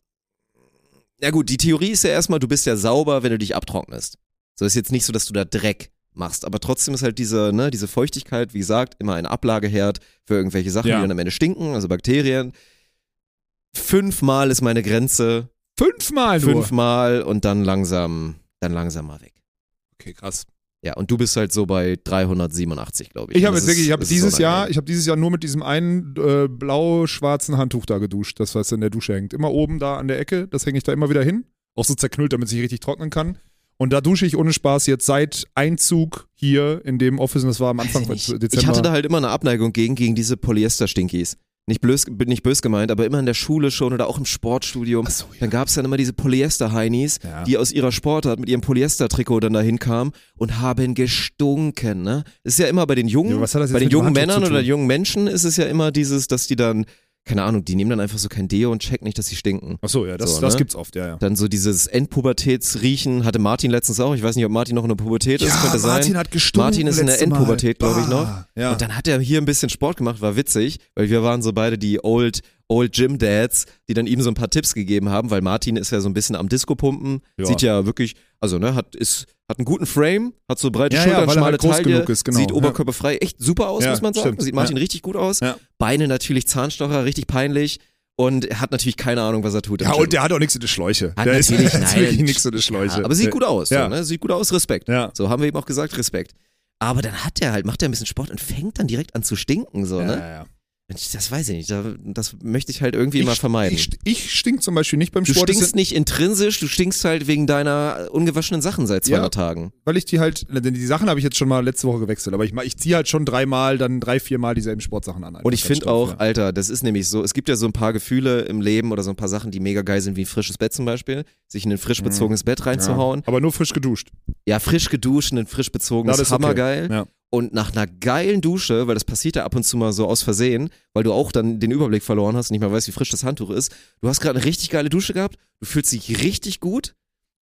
ja gut, die Theorie ist ja erstmal, du bist ja sauber, wenn du dich abtrocknest. So ist jetzt nicht so, dass du da Dreck machst, aber trotzdem ist halt diese, ne, diese Feuchtigkeit, wie gesagt, immer ein Ablageherd für irgendwelche Sachen, Ja. die dann am Ende stinken, also Bakterien. Fünfmal ist meine Grenze, Fünfmal nur. fünfmal und dann langsam, dann langsam mal weg. Okay, krass. Ja, und du bist halt so bei 387, glaube ich. Ich habe jetzt wirklich, ich habe dieses Jahr, ich habe dieses Jahr nur mit diesem einen äh, blau-schwarzen Handtuch da geduscht, das was in der Dusche hängt. Immer oben da an der Ecke, das hänge ich da immer wieder hin. Auch so zerknüllt, damit es sich richtig trocknen kann. Und da dusche ich ohne Spaß jetzt seit Einzug hier in dem Office und das war am Anfang ich, Dezember. ich hatte da halt immer eine Abneigung gegen, gegen diese Polyester-Stinkies. Nicht bös, bin nicht bös gemeint, aber immer in der Schule schon oder auch im Sportstudium. So, ja. Dann gab es dann immer diese Polyester-Heinis, Ja. die aus ihrer Sportart mit ihrem Polyester-Trikot dann dahin kamen und haben gestunken. Ne? Ist ja immer bei den jungen, Ja, bei den jungen Handtuch Männern oder jungen Menschen ist es ja immer dieses, dass die dann, keine Ahnung, die nehmen dann einfach so kein Deo und checken nicht, dass sie stinken. Ach so, ja, das, So, das ne? gibt's oft, ja, ja. Dann so dieses Endpubertätsriechen hatte Martin letztens auch. Ich weiß nicht, ob Martin noch in der Pubertät ist, könnte sein. hat gestunken Martin ist in der. Endpubertät, glaub ich, noch. Ja. Und dann hat er hier ein bisschen Sport gemacht, war witzig, weil wir waren so beide die Old, Old Gym Dads, die dann ihm so ein paar Tipps gegeben haben, weil Martin ist ja so ein bisschen am Disco-Pumpen, Ja. sieht ja wirklich, also ne, hat, ist, hat einen guten Frame, hat so breite Ja, ja, Schultern, er schmale halt groß Taille, genug ist, genau, sieht ja. oberkörperfrei echt super aus, Ja, muss man sagen. stimmt, Sieht Martin ja. richtig gut aus. Ja. Beine natürlich Zahnstocher, richtig peinlich. Und er hat natürlich keine Ahnung, was er tut. ja, und der hat auch nichts in der Schläuche. Hat der ist, (laughs) nein, wirklich nichts in der Schläuche. Ja, aber sieht gut aus, Ja. so, ne? sieht gut aus, Respekt. Ja. So haben wir ihm auch gesagt, Respekt. Aber dann hat er halt, macht er ein bisschen Sport und fängt dann direkt an zu stinken, so, Ja, ne? Ja, ja. Das weiß ich nicht, da- das möchte ich halt irgendwie immer ich, vermeiden. Ich, ich stink zum Beispiel nicht beim du Sport, das stinkst nicht intrinsisch, du stinkst halt wegen deiner ungewaschenen Sachen seit 200 Ja. Tagen. weil ich die halt, denn die Sachen habe ich jetzt schon mal letzte Woche gewechselt, aber ich, ich ziehe halt schon dreimal, dann drei, viermal dieselben Sportsachen an. Und ich finde auch, stumpf, Alter, das ist nämlich so, es gibt ja so ein paar Gefühle im Leben oder so ein paar Sachen, die mega geil sind, wie ein frisches Bett zum Beispiel, sich in ein frisch bezogenes Bett ja. reinzuhauen. Ja. Aber nur frisch geduscht. Ja, frisch geduscht, ein frisch bezogenes, Na, das ist okay. hammergeil. Ja. Und nach einer geilen Dusche, weil das passiert ja ab und zu mal so aus Versehen, weil du auch dann den Überblick verloren hast und nicht mehr weißt, wie frisch das Handtuch ist. Du hast gerade eine richtig geile Dusche gehabt, du fühlst dich richtig gut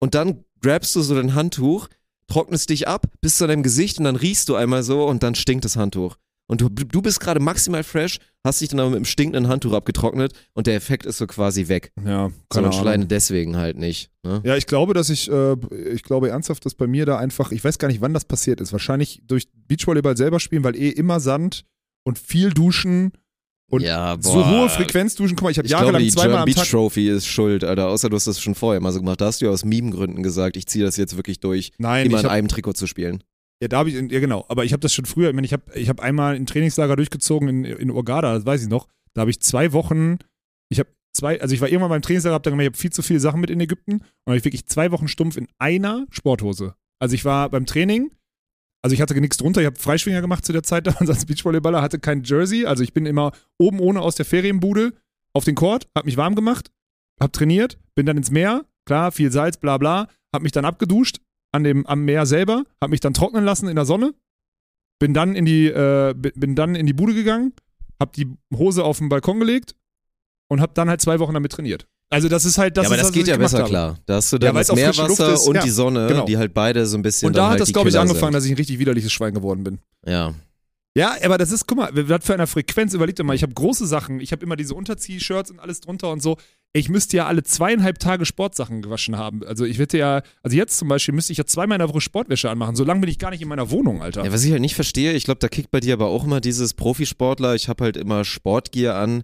und dann grabst du so dein Handtuch, trocknest dich ab bis zu deinem Gesicht und dann riechst du einmal so und dann stinkt das Handtuch. Und du, du bist gerade maximal fresh, hast dich dann aber mit dem stinkenden Handtuch abgetrocknet und der Effekt ist so quasi weg. Ja, So keine und Ahnung. deswegen halt nicht. Ne? Ja, ich glaube, dass ich, äh, ich glaube ernsthaft, dass bei mir da einfach, ich weiß gar nicht, wann das passiert ist. Wahrscheinlich durch Beachvolleyball selber spielen, weil eh immer Sand und viel duschen und ja, so hohe Frequenz duschen. Guck mal, ich habe glaube, jahrelang die zweimal German am Beach Tag. Trophy ist schuld, Alter. Außer du hast das schon vorher mal so gemacht. Da hast du ja aus Meme-Gründen gesagt, ich ziehe das jetzt wirklich durch, Nein, immer in hab, einem Trikot zu spielen. Ja, da habe ich, ja genau, aber ich habe das schon früher, ich meine, ich habe ich hab einmal ein Trainingslager durchgezogen in, in Urgada, das weiß ich noch. Da habe ich zwei Wochen, ich habe zwei, also ich war irgendwann beim Trainingslager, habe dann gemerkt, ich habe viel zu viele Sachen mit in Ägypten und habe ich wirklich zwei Wochen stumpf in einer Sporthose. Also ich war beim Training, also ich hatte nichts drunter, ich habe Freischwinger gemacht zu der Zeit damals (laughs) als Beachvolleyballer, hatte kein Jersey, also ich bin immer oben ohne aus der Ferienbude auf den Court, habe mich warm gemacht, habe trainiert, bin dann ins Meer, klar, viel Salz, bla bla, habe mich dann abgeduscht an dem, am Meer selber, habe mich dann trocknen lassen in der Sonne, bin dann in die, äh, bin dann in die Bude gegangen, habe die Hose auf den Balkon gelegt und habe dann halt zwei Wochen damit trainiert. Also das ist halt das, ja, aber das was geht ja besser habe. klar. Da hast du Ja, dann weil's das Meerwasser und ja, die Sonne, genau. die halt beide so ein bisschen Und da hat halt das, glaube ich, angefangen, sind. dass ich ein richtig widerliches Schwein geworden bin. Ja. Ja, aber das ist, guck mal, was für eine Frequenz, überleg dir mal, ich habe große Sachen, ich habe immer diese Unterzieh-Shirts und alles drunter und so. Ich müsste ja alle zweieinhalb Tage Sportsachen gewaschen haben. Also ich hätte ja, also jetzt zum Beispiel müsste ich ja zweimal in der Woche Sportwäsche anmachen. So lange bin ich gar nicht in meiner Wohnung, Alter. Ja, was ich halt nicht verstehe, ich glaube, da kickt bei dir aber auch immer dieses Profisportler, ich habe halt immer Sportgear an.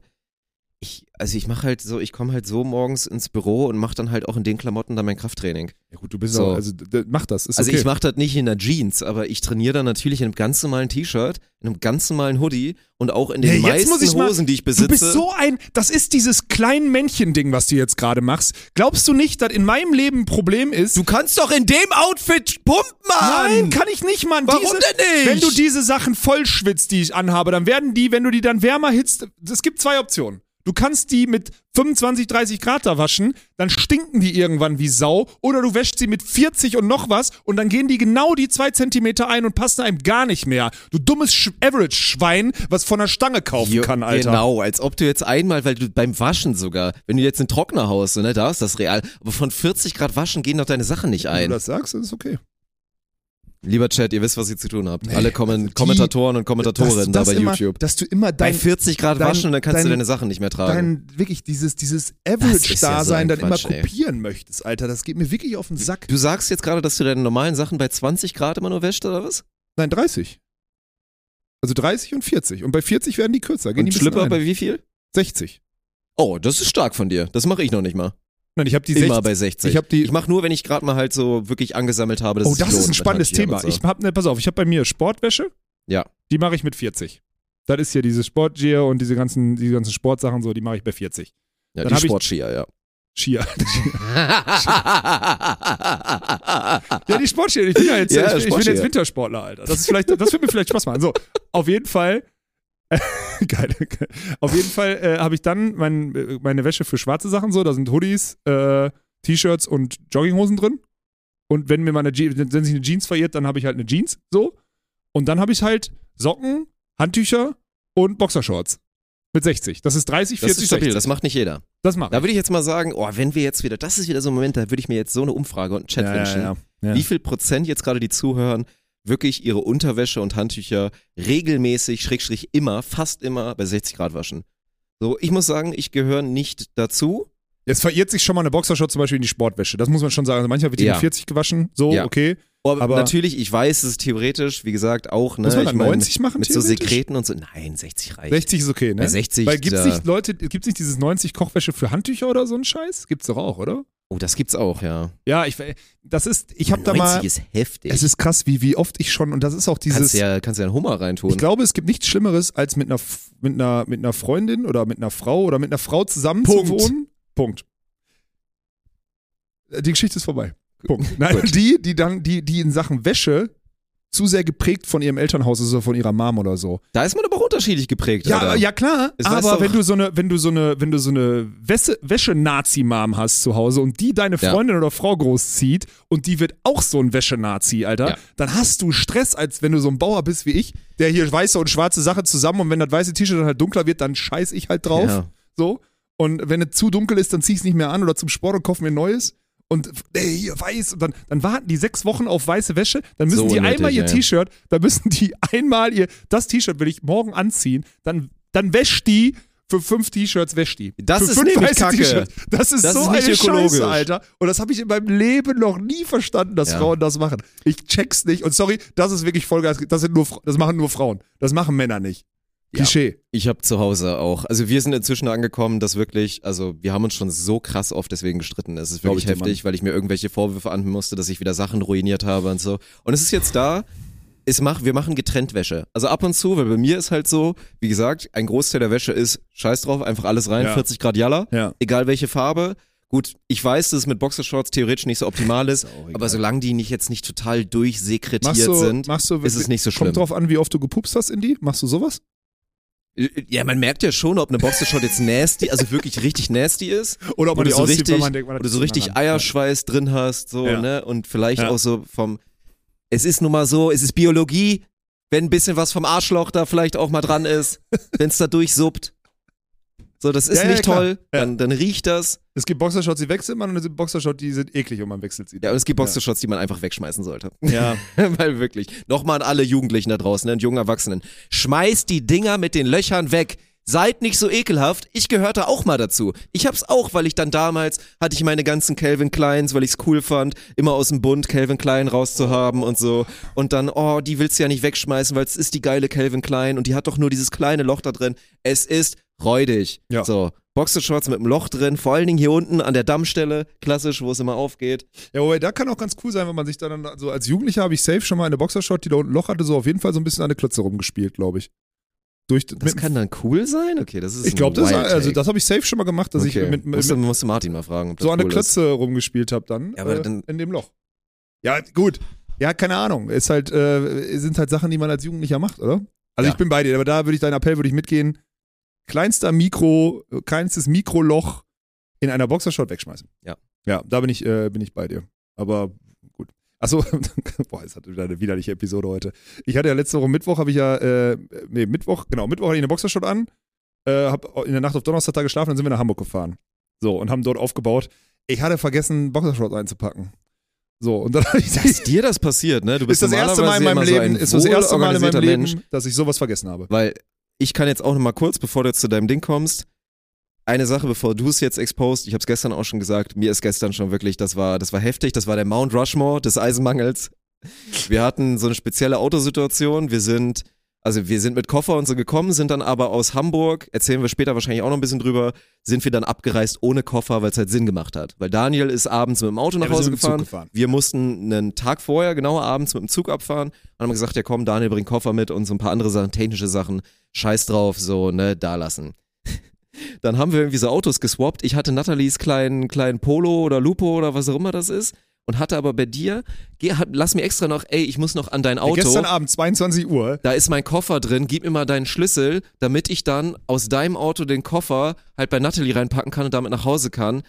Ich, also ich mache halt so, ich komme halt so morgens ins Büro und mache dann halt auch in den Klamotten dann mein Krafttraining. Ja gut, du bist So. auch, also mach das, ist Also okay. ich mache das nicht in der Jeans, aber ich trainiere dann natürlich in einem ganz normalen T-Shirt, in einem ganz normalen Hoodie und auch in den Ja, meisten ich mal- Hosen, die ich Du besitze. bist so ein, das ist dieses kleinen Männchen-Ding, was du jetzt gerade machst. Glaubst du nicht, dass in meinem Leben ein Problem ist? du kannst doch in dem Outfit pumpen, Mann! Nein, kann ich nicht, Mann. Warum diese, denn nicht? Wenn du diese Sachen voll schwitzt, die ich anhabe, dann werden die, wenn du die dann wärmer hitzt, es gibt zwei Optionen. Du kannst die mit 25, 30 Grad da waschen, dann stinken die irgendwann wie Sau, oder du wäschst sie mit 40 und noch was und dann gehen die genau die zwei Zentimeter ein und passen einem gar nicht mehr. Du dummes Sch Average-Schwein, was von der Stange kaufen Jo, kann, Alter. Genau, als ob du jetzt einmal, weil du beim Waschen sogar, wenn du jetzt einen Trockner haust, ne, da ist das real, aber von 40 Grad waschen gehen doch deine Sachen nicht Wenn du ein. das sagst, ist okay. Lieber Chat, ihr wisst, was ihr zu tun habt. Alle Kommen die- Kommentatoren und Kommentatorinnen da bei immer, YouTube. Dass du immer Bei dein, 40 Grad dein- waschen, dann kannst dein- du deine Sachen nicht mehr tragen. dein wirklich dieses, dieses Das ist ja so Average-Dasein dann immer Quatsch, ey. kopieren möchtest, Alter. Das geht mir wirklich auf den Sack. Du sagst jetzt gerade, dass du deine normalen Sachen bei 20 Grad immer nur wäscht, oder was? Nein, 30. Also 30 und 40. Und bei 40 werden die kürzer. Gehen Und die Schlipper bei wie viel? 60. Oh, das ist stark von dir. Das mache ich noch nicht mal. Nein, ich habe die Immer 60. bei 60. Ich hab die- ich mache nur, wenn ich gerade mal halt so wirklich angesammelt habe. Oh, das ist ein spannendes Thema. so. Ich hab, ne, pass auf, ich habe bei mir Sportwäsche. Ja. Die mache ich mit 40. Das ist hier dieses Sportgear und diese ganzen, diese ganzen Sportsachen so, die mache ich bei 40. ja, dann die Sportskier, ja. Skier. (laughs) ja, die Sportskier. Ich bin ja jetzt, Ja, ich, ich bin jetzt Wintersportler, Alter. Das ist vielleicht, das wird mir vielleicht Spaß machen. So, auf jeden Fall. (laughs) geil. Auf jeden Fall äh, habe ich dann mein, meine Wäsche für schwarze Sachen so. Da sind Hoodies, äh, T-Shirts und Jogginghosen drin. Und wenn mir meine Je wenn sich eine Jeans verirrt, dann habe ich halt eine Jeans. So. Und dann habe ich halt Socken, Handtücher und Boxershorts. Mit 60. Das ist 30, Das 40, ist stabil, 60. das macht nicht jeder. Das mache Da würde ich jetzt mal sagen, oh, wenn wir jetzt wieder, das ist wieder so ein Moment, da würde ich mir jetzt so eine Umfrage und einen Chat wünschen. ja. Wie viel Prozent jetzt gerade die zuhören, wirklich ihre Unterwäsche und Handtücher regelmäßig, schrägstrich immer, fast immer bei 60 Grad waschen? So, ich muss sagen, ich gehöre nicht dazu. Jetzt verirrt sich schon mal eine Boxershort zum Beispiel in die Sportwäsche. Das muss man schon sagen. Also manchmal wird die Ja. mit 40 gewaschen. So, Ja. okay. Aber, Aber- natürlich, ich weiß, es ist theoretisch, wie gesagt, auch, ne? Muss man ich dann mein, 90 machen, Mit so? Sekreten und so. Nein, 60 reicht. 60 ist okay, ne? Bei 60, Weil gibt's da- nicht Leute, gibt's nicht dieses 90 Kochwäsche für Handtücher oder so ein Scheiß? Gibt's doch auch, oder? Oh, das gibt's auch, ja. Ja, ich das ist ich habe da 90 mal ist heftig. es ist krass, wie wie oft ich schon und das ist auch dieses kannst ja, kannst ja einen Hummer reintun. ich glaube, es gibt nichts schlimmeres als mit einer mit einer mit einer Freundin oder mit einer Frau oder mit einer Frau zusammen Punkt. zu wohnen. Punkt. Äh, Die Geschichte ist vorbei. Punkt. (laughs) Nein, die, die dann, die, die in Sachen Wäsche zu sehr geprägt von ihrem Elternhaus ist oder von ihrer Mom oder so. da ist man aber auch unterschiedlich geprägt, Ja, Alter. ja klar, Es aber wenn du so eine, wenn du so eine, wenn du so eine Wäsche- Wäsche-Nazi-Mom hast zu Hause und die deine Ja. Freundin oder Frau großzieht und die wird auch so ein Wäsche-Nazi, Alter, Ja. dann hast du Stress, als wenn du so ein Bauer bist wie ich, der hier weiße und schwarze Sache zusammen und wenn das weiße T-Shirt dann halt dunkler wird, dann scheiß ich halt drauf. Ja. So. Und wenn es zu dunkel ist, dann zieh ich es nicht mehr an oder zum Sport und kauf mir ein neues. Und ey, hier weiß und dann, dann warten die sechs Wochen auf weiße Wäsche, dann müssen So die unnötig, einmal ihr. T-Shirt, dann müssen die (laughs) einmal ihr, das T-Shirt will ich morgen anziehen, dann, dann wäscht die für fünf T-Shirts wäscht die. Das für ist fünf nämlich weiße Kacke. Das ist Das so ist eine ökologisch. Scheiße, Alter. Und das habe ich in meinem Leben noch nie verstanden, dass Ja. Frauen das machen. Ich check's nicht. Und sorry, das ist wirklich Vollgas. Das sind nur, das machen nur Frauen. Das machen Männer nicht. Ja. Klischee. Ich habe zu Hause auch. Also wir sind inzwischen angekommen, dass wirklich, also wir haben uns schon so krass oft deswegen gestritten. Es ist wirklich heftig, weil ich mir irgendwelche Vorwürfe anhören musste, dass ich wieder Sachen ruiniert habe und so. Und es ist jetzt da. Es mach, wir machen getrennt Wäsche. Also ab und zu, weil bei mir ist halt so, wie gesagt, ein Großteil der Wäsche ist Scheiß drauf, einfach alles rein, Ja. 40 Grad Jalla, Ja. egal welche Farbe. Gut, ich weiß, dass es mit Boxershorts theoretisch nicht so optimal ist, Ist aber solange die nicht jetzt nicht total durchsekretiert Machst du, sind, machst du ist es nicht so schlimm. Kommt drauf an, wie oft du gepupst hast in die. Machst du sowas? Ja, man merkt ja schon, ob eine Boxershort jetzt nasty, also wirklich richtig nasty ist. (laughs) Oder ob man die so richtig, man denkt, man oder so richtig. Eierschweiß drin hast, so, Ja. ne? Und vielleicht Ja. auch so vom. Es ist nun mal so, es ist Biologie, wenn ein bisschen was vom Arschloch da vielleicht auch mal dran ist, (laughs) wenn es da durchsuppt. So, das ist Ja, ja, nicht klar. toll, Ja. dann, dann riecht das. Es gibt Boxershorts, die wechselt man und es gibt Boxershorts, die sind eklig und man wechselt sie. Ja, und es gibt Boxershorts, die man einfach wegschmeißen sollte. Ja. (laughs) Weil wirklich, nochmal an alle Jugendlichen da draußen ne, und jungen Erwachsenen. Schmeißt die Dinger mit den Löchern weg. Seid nicht so ekelhaft. Ich gehörte auch mal dazu. Ich hab's auch, weil ich dann damals hatte ich meine ganzen Calvin Kleins, weil ich's cool fand, immer aus dem Bund Calvin Klein rauszuhaben und so. Und dann, oh, die willst du ja nicht wegschmeißen, weil es ist die geile Calvin Klein und die hat doch nur dieses kleine Loch da drin. Es ist räudig. Ja. So. Boxershorts mit einem Loch drin, vor allen Dingen hier unten an der Dammstelle, klassisch, wo es immer aufgeht. Ja, wobei, da kann auch ganz cool sein, wenn man sich dann, so als Jugendlicher habe ich safe schon mal eine Boxershort, die da unten ein Loch hatte, so auf jeden Fall so ein bisschen an der Klötze rumgespielt, glaube ich. Durch, Das kann dann cool sein? Okay, das ist ich glaube, das, also das habe ich safe schon mal gemacht, dass okay. ich mit, mit, musste, mit musste Martin mal fragen, ob das so an der cool Klötze rumgespielt habe dann, Ja, aber äh, dann- in dem Loch. Ja, gut. Ja, keine Ahnung. Ist halt, äh, sind halt Sachen, die man als Jugendlicher macht, oder? Also Ja. ich bin bei dir, aber da würde ich deinen Appell würde ich mitgehen. Kleinster Mikro, kleinstes Mikroloch in einer Boxershot wegschmeißen. Ja. Ja, da bin ich, äh, bin ich bei dir. Aber gut. Achso, (laughs) boah, es hat wieder eine widerliche Episode heute. Ich hatte ja letzte Woche Mittwoch, habe ich ja, äh, nee, Mittwoch, genau, Mittwoch hatte ich eine Boxershot an, äh, hab in der Nacht auf Donnerstag da geschlafen, dann sind wir nach Hamburg gefahren. So, und haben dort aufgebaut. Ich hatte vergessen, Boxershorts einzupacken. So, und dann habe ich Dass dir das passiert, ne? Du bist ist das erste Mal in meinem Leben, so ist das erste Mal in meinem Leben, Mensch, dass ich sowas vergessen habe. weil ich kann jetzt auch noch mal kurz, bevor du jetzt zu deinem Ding kommst, eine Sache, bevor du es jetzt exposed, ich habe es gestern auch schon gesagt, mir ist gestern schon wirklich, das war, das war heftig, das war der Mount Rushmore des Eisenmangels. Wir hatten so eine spezielle Autosituation, wir sind, also wir sind mit Koffer und so gekommen, sind dann aber aus Hamburg, erzählen wir später wahrscheinlich auch noch ein bisschen drüber, sind wir dann abgereist ohne Koffer, weil es halt Sinn gemacht hat. Weil Daniel ist abends mit dem Auto nach wir Hause gefahren. gefahren. Wir mussten einen Tag vorher, genau abends, mit dem Zug abfahren und haben gesagt, ja komm, Daniel bringt Koffer mit und so ein paar andere Sachen, technische Sachen, scheiß drauf, so, ne, da lassen. (laughs) Dann haben wir irgendwie so Autos geswappt. Ich hatte Nathalies kleinen, kleinen Polo oder Lupo oder was auch immer das ist und hatte aber bei dir, geh, hat, lass mir extra noch, ey, ich muss noch an dein Auto. Gestern Abend, 22 Uhr. Da ist mein Koffer drin, gib mir mal deinen Schlüssel, damit ich dann aus deinem Auto den Koffer halt bei Natalie reinpacken kann und damit nach Hause kann.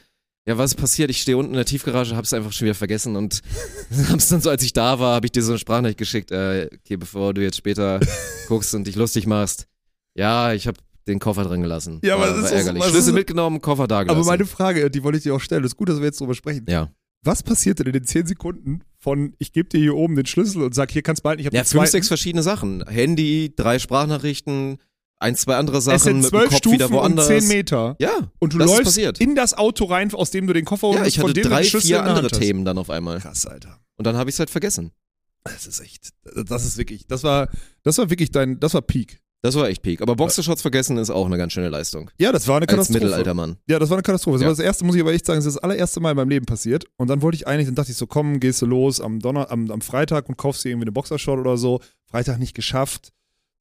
Ja, was ist passiert? Ich stehe unten in der Tiefgarage, hab's einfach schon wieder vergessen und (laughs) hab's dann so, als ich da war, habe ich dir so eine Sprachnachricht geschickt, äh, okay, bevor du jetzt später (laughs) guckst und dich lustig machst. Ja, ich habe den Koffer drin gelassen. Ja, aber war, das ist war ärgerlich. was Schlüssel ist- mitgenommen, Koffer da gelassen. Aber meine Frage, die wollte ich dir auch stellen, ist gut, dass wir jetzt drüber sprechen. ja. Was passiert denn in den 10 Sekunden von, ich gebe dir hier oben den Schlüssel und sag, hier kannst du behalten, ich habe Ja, fünf, sechs verschiedene Sachen. Handy, drei Sprachnachrichten, ein, zwei andere es Sachen sind mit dem Kopf Stufen wieder und woanders. 10 Meter. Ja, Und du läufst passiert. in das Auto rein, aus dem du den Koffer Ja, holst, ich von hatte dem du drei, vier andere. Themen dann auf einmal. Krass, Alter. Und dann habe ich es halt vergessen. Das ist echt, das ist wirklich, das war, das war wirklich dein, das war Peak. Das war echt Peak. Aber Boxershorts vergessen ist auch eine ganz schöne Leistung. Ja, das war eine Als Katastrophe. Mittelaltermann. Ja, das war eine Katastrophe. Das Ja. war das erste, muss ich aber echt sagen, das ist das allererste Mal in meinem Leben passiert. Und dann wollte ich eigentlich, dann dachte ich so, komm, gehst du los am Donner, am, am Freitag und kaufst dir irgendwie eine Boxershort oder so. Freitag nicht geschafft.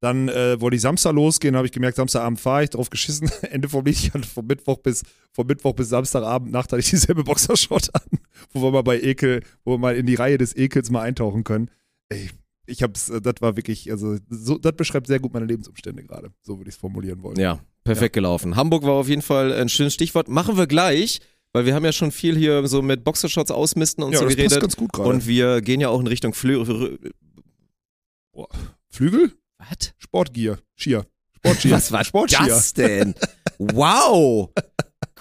Dann äh, wollte ich Samstag losgehen, habe ich gemerkt, Samstagabend fahre ich, drauf geschissen. (laughs) Ende vom Lied, ich hatte vom Mittwoch bis, vom Mittwoch bis Samstagabend Nacht hatte ich dieselbe Boxershort an, wo wir mal bei Ekel, wo wir mal in die Reihe des Ekels mal eintauchen können. Ey, ich hab's, äh, das war wirklich, also so, das beschreibt sehr gut meine Lebensumstände gerade. So würde ich es formulieren wollen. Ja, perfekt gelaufen. Hamburg war auf jeden Fall ein schönes Stichwort. Machen wir gleich, weil wir haben ja schon viel hier so mit Boxershorts ausmisten und Ja, so das passt geredet. ganz gut gerade. Und wir gehen ja auch in Richtung Flö Flügel? Was? Sportgier. Skier. Sportskier. Was war Sportskier. das denn? (laughs) wow!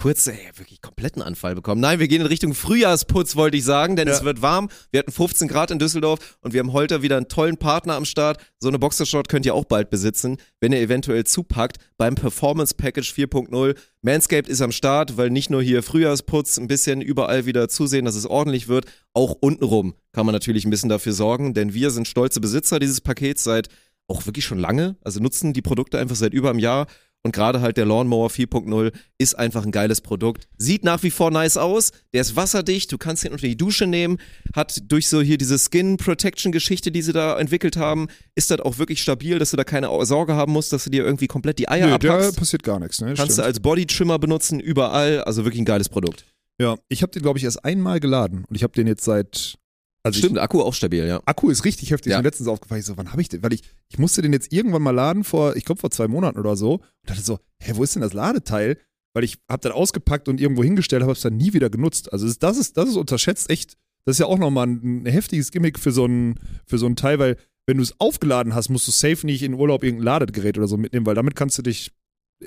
Kurz ey, wirklich kompletten Anfall bekommen. Nein, wir gehen in Richtung Frühjahrsputz, wollte ich sagen, denn Ja. es wird warm. Wir hatten 15 Grad in Düsseldorf und wir haben heute wieder einen tollen Partner am Start. So eine Boxershort könnt ihr auch bald besitzen, wenn ihr eventuell zupackt beim Performance Package 4.0. Manscaped ist am Start, weil nicht nur hier Frühjahrsputz ein bisschen überall wieder zusehen, dass es ordentlich wird, auch untenrum kann man natürlich ein bisschen dafür sorgen, denn wir sind stolze Besitzer dieses Pakets seit auch wirklich schon lange, also nutzen die Produkte einfach seit über einem Jahr und gerade halt der Lawnmower 4.0 ist einfach ein geiles Produkt. Sieht nach wie vor nice aus. Der ist wasserdicht. Du kannst ihn unter die Dusche nehmen. Hat durch so hier diese Skin Protection Geschichte, die sie da entwickelt haben, ist das auch wirklich stabil, dass du da keine Sorge haben musst, dass du dir irgendwie komplett die Eier Nö, da abhackst. passiert gar nichts. Ne? Kannst du Stimmt. als Body-Trimmer benutzen, überall. Also wirklich ein geiles Produkt. Ja, ich habe den, glaube ich, erst einmal geladen und ich habe den jetzt seit. Also Stimmt, Akku auch stabil, ja. Ich, Akku ist richtig heftig. Ja. Mir letztens aufgefallen. Ich so, wann habe ich den? Weil ich, ich musste den jetzt irgendwann mal laden vor, ich glaube vor zwei Monaten oder so. Und dachte so, hä, wo ist denn das Ladeteil? Weil ich habe dann ausgepackt und irgendwo hingestellt, habe es dann nie wieder genutzt. Also das, das ist, das ist unterschätzt echt. Das ist ja auch nochmal ein, ein heftiges Gimmick für so ein, für so ein Teil, weil wenn du es aufgeladen hast, musst du safe nicht in Urlaub irgendein Ladegerät oder so mitnehmen, weil damit kannst du dich.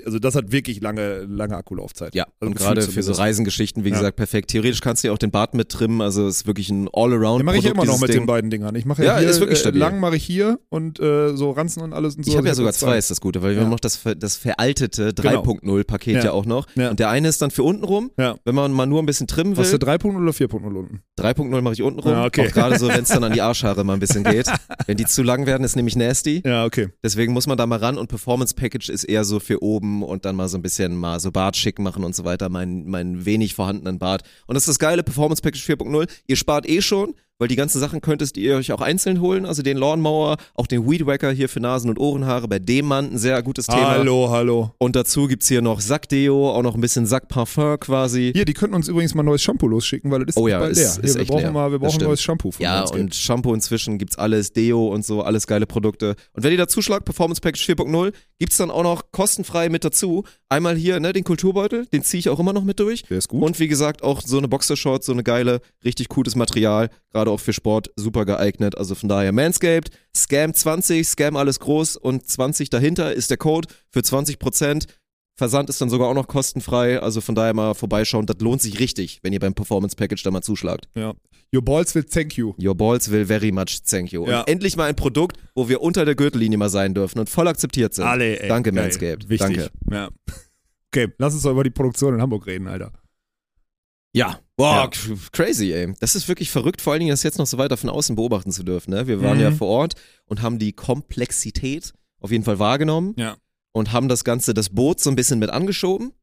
Also das hat wirklich lange, lange Akkulaufzeit. Ja, also und gerade für so. Reisengeschichten, wie Ja. gesagt, perfekt. Theoretisch kannst du ja auch den Bart mit trimmen, also es ist wirklich ein All-Around. Den mache ich immer noch mit Ding. den beiden Dingern. Ich mache ja, Ja, hier, ist wirklich äh, stabil. lang mache ich hier und äh, so Ranzen und alles und so. Ich habe ja sogar zwei, ist das Gute, weil wir haben noch das, das veraltete Genau. 3.0-Paket ja. Auch noch. Und der eine ist dann für unten rum, Ja. wenn man mal nur ein bisschen trimmen will. ist der 3.0 oder 4.0 unten? 3.0 mache ich unten rum. Ja, okay. Auch gerade so, wenn es dann an die (laughs) Arschhaare mal ein bisschen geht. wenn die zu lang werden, ist nämlich nasty. Ja, okay. Deswegen muss man da mal ran und Performance Package ist eher so für oben und dann mal so ein bisschen mal so Bart schick machen und so weiter, meinen mein wenig vorhandenen Bart. Und das ist das geile Performance Package 4.0. Ihr spart eh schon, weil die ganzen Sachen könntest ihr euch auch einzeln holen, also den Lawnmower, auch den Weed Wacker hier für Nasen- und Ohrenhaare, bei dem Mann ein sehr gutes Thema. Hallo, hallo. Und dazu gibt's hier noch Sackdeo, auch noch ein bisschen Sackparfum quasi. Hier, die könnten uns übrigens mal neues Shampoo losschicken, weil das ist Oh ja, bald leer. ist Hier, wir brauchen leer. mal, wir brauchen neues Shampoo von Ja, und Shampoo inzwischen gibt's alles, Deo und so, alles geile Produkte. Und wenn ihr dazu schlagt, Performance Package 4.0, gibt's dann auch noch kostenfrei mit dazu. Einmal hier, ne, den Kulturbeutel, den ziehe ich auch immer noch mit durch. Der ist gut. Und wie gesagt, auch so eine Boxershort, so eine geile, richtig cooles Material, gerade auch für Sport, super geeignet. Also von daher Manscaped, Scam 20, Scam alles groß und 20 dahinter ist der Code für 20%. Versand ist dann sogar auch noch kostenfrei, also von daher mal vorbeischauen. Das lohnt sich richtig, wenn ihr beim Performance Package da mal zuschlagt. ja. Your balls will thank you. Your balls will very much thank you. Ja. Und endlich mal ein Produkt, wo wir unter der Gürtellinie mal sein dürfen und voll akzeptiert sind. Alle, ey. Danke, Geil. Manscaped. Wichtig. Danke. Ja. Okay, lass uns doch über die Produktion in Hamburg reden, Alter. Ja. Boah, Ja. crazy, ey. Das ist wirklich verrückt, vor allen Dingen das jetzt noch so weiter von außen beobachten zu dürfen. Ne? Wir waren Mhm. ja vor Ort und haben die Komplexität auf jeden Fall wahrgenommen Ja. und haben das Ganze, das Boot so ein bisschen mit angeschoben.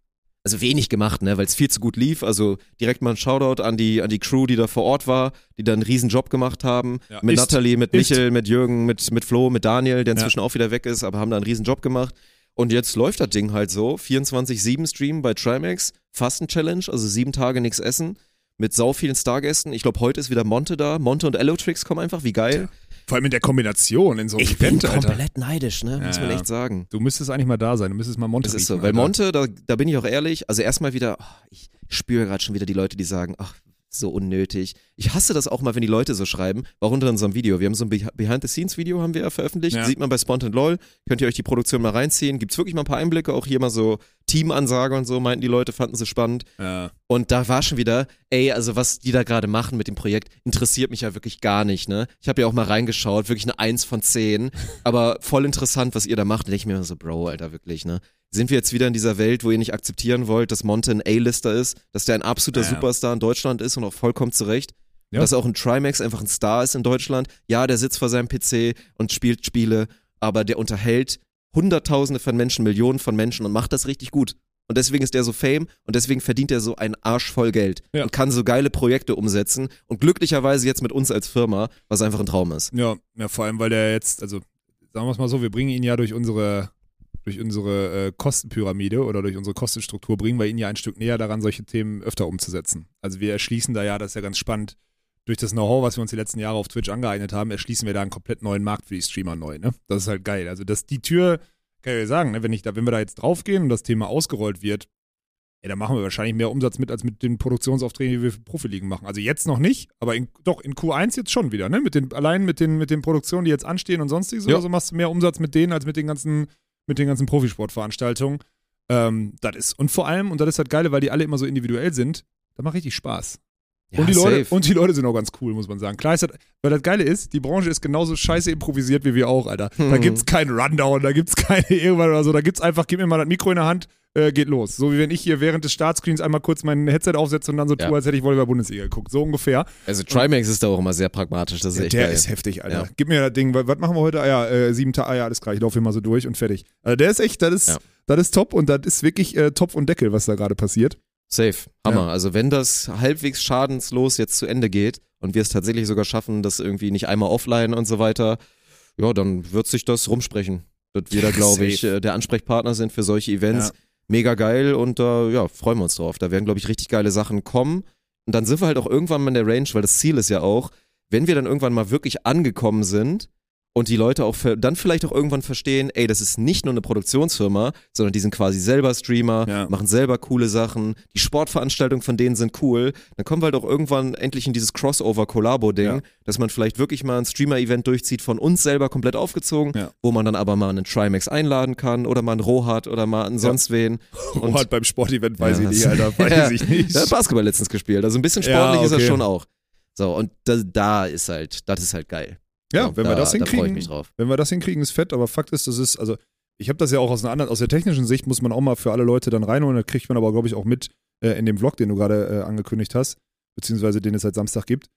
Also wenig gemacht, ne, weil es viel zu gut lief. Also direkt mal ein Shoutout an die, an die Crew, die da vor Ort war, die da einen riesen Job gemacht haben. Ja. Mit Ist- Nathalie, mit ist- Michel, mit Jürgen, mit, mit Flo, mit Daniel, der inzwischen auch wieder weg ist, aber haben da einen riesen Job gemacht. Und jetzt läuft das Ding halt so. 24-7-Stream bei Trimax, Fasten-Challenge, also sieben Tage nichts essen. Mit sau vielen Stargästen. Ich glaube, heute ist wieder Monte da. Monte und Elotrix kommen einfach, wie geil. Vor allem in der Kombination in so einem Ich bin Event, Alter. komplett neidisch, ne? Muss Ja, man ja. echt sagen. Du müsstest eigentlich mal da sein. Du müsstest mal Monte Das ist so, weil Alter. Monte, da, da bin ich auch ehrlich, also erstmal wieder, oh, ich spüre gerade schon wieder die Leute, die sagen, ach, so unnötig. Ich hasse das auch mal, wenn die Leute so schreiben, warum unter unserem Video. Wir haben so ein Beh- Behind-the-Scenes-Video haben wir ja veröffentlicht, Ja. sieht man bei Spontan LOL, könnt ihr euch die Produktion mal reinziehen, gibt's wirklich mal ein paar Einblicke, auch hier mal so Teamansage und so, meinten die Leute, fanden sie spannend. Ja. Und da war schon wieder, ey, also was die da gerade machen mit dem Projekt, interessiert mich ja wirklich gar nicht, ne? Ich habe ja auch mal reingeschaut, wirklich eine Eins von zehn, (laughs) aber voll interessant, was ihr da macht. Da denke ich mir immer so, Bro, Alter, wirklich, ne? Sind wir jetzt wieder in dieser Welt, wo ihr nicht akzeptieren wollt, dass Monte ein A-Lister ist, dass der ein absoluter ja. Superstar in Deutschland ist und auch vollkommen zurecht? Ja. Dass auch ein Trimax einfach ein Star ist in Deutschland. Ja, der sitzt vor seinem PC und spielt Spiele, aber der unterhält Hunderttausende von Menschen, Millionen von Menschen und macht das richtig gut. Und deswegen ist er so fame und deswegen verdient er so einen Arsch voll Geld Ja. und kann so geile Projekte umsetzen und glücklicherweise jetzt mit uns als Firma, was einfach ein Traum ist. Ja, ja, vor allem, weil der jetzt, also sagen wir es mal so, wir bringen ihn ja durch unsere, durch unsere äh, Kostenpyramide oder durch unsere Kostenstruktur, bringen wir ihn ja ein Stück näher daran, solche Themen öfter umzusetzen. Also wir erschließen da ja, das ist ja ganz spannend, durch das Know-how, was wir uns die letzten Jahre auf Twitch angeeignet haben, erschließen wir da einen komplett neuen Markt für die Streamer neu. Ne? Das ist halt geil. Also dass die Tür, kann ich ja sagen, ne, wenn, ich da, wenn wir da jetzt draufgehen und das Thema ausgerollt wird, ey, dann machen wir wahrscheinlich mehr Umsatz mit, als mit den Produktionsaufträgen, die wir für Profiligen machen. Also jetzt noch nicht, aber in, doch in Q1 jetzt schon wieder, ne? Mit den, allein mit den, mit den Produktionen, die jetzt anstehen und sonstiges Ja. oder so, machst du mehr Umsatz mit denen als mit den ganzen, mit den ganzen Profisportveranstaltungen. Ähm, das ist, und vor allem, und das ist das Geile, weil die alle immer so individuell sind, das macht richtig Spaß. Ja, und, die Leute, und die Leute sind auch ganz cool, muss man sagen. Klar ist das, weil das Geile ist, die Branche ist genauso scheiße improvisiert wie wir auch, Alter. Da Mhm. gibt's keinen Rundown, da gibt's (laughs) keine irgendwas oder so, da gibt's einfach, gib mir mal das Mikro in der Hand, äh, geht los. So wie wenn ich hier während des Startscreens einmal kurz mein Headset aufsetze und dann so Ja. tue, als hätte ich Volleyball Bundesliga geguckt. So ungefähr. Also Trimax ist da auch immer sehr pragmatisch, das ist Ja, echt der geil. ist heftig, Alter. Ja. Gib mir das Ding, wa- was machen wir heute? Ah ja, äh, sieben Tage, ah ja, alles klar, ich laufe hier mal so durch und fertig. Also der ist echt, das ist, Ja. das ist top und das ist wirklich äh, Topf und Deckel, was da gerade passiert. Safe. Hammer. Ja. Also wenn das halbwegs schadenslos jetzt zu Ende geht und wir es tatsächlich sogar schaffen, das irgendwie nicht einmal offline und so weiter, ja, dann wird sich das rumsprechen. Wird wir da, (laughs) glaube ich, äh, der Ansprechpartner sind für solche Events. Ja. Mega geil und da, ja, freuen wir uns drauf. Da werden, glaube ich, richtig geile Sachen kommen. Und dann sind wir halt auch irgendwann mal in der Range, weil das Ziel ist ja auch, wenn wir dann irgendwann mal wirklich angekommen sind und die Leute auch dann vielleicht auch irgendwann verstehen, ey, das ist nicht nur eine Produktionsfirma, sondern die sind quasi selber Streamer, Ja. machen selber coole Sachen, die Sportveranstaltungen von denen sind cool, dann kommen wir halt auch irgendwann endlich in dieses Crossover-Collabo-Ding, Ja. dass man vielleicht wirklich mal ein Streamer-Event durchzieht, von uns selber komplett aufgezogen, Ja. wo man dann aber mal einen Trimax einladen kann oder mal einen Rohat oder mal einen sonst wen. (laughs) Und hat beim Sportevent, weiß ich nicht, Alter, (laughs) weiß ich nicht. Der hat Basketball letztens gespielt, also ein bisschen sportlich ist okay. er schon auch. So, und da, da ist halt, das ist halt geil. Ja, wenn da, wir das Da hinkriegen, drauf. wenn wir das hinkriegen, ist fett, aber Fakt ist, das ist, also ich habe das ja auch aus einer anderen, aus der technischen Sicht muss man auch mal für alle Leute dann reinholen, da kriegt man aber, glaube ich, auch mit äh, in dem Vlog, den du gerade äh, angekündigt hast, beziehungsweise den es seit Samstag gibt.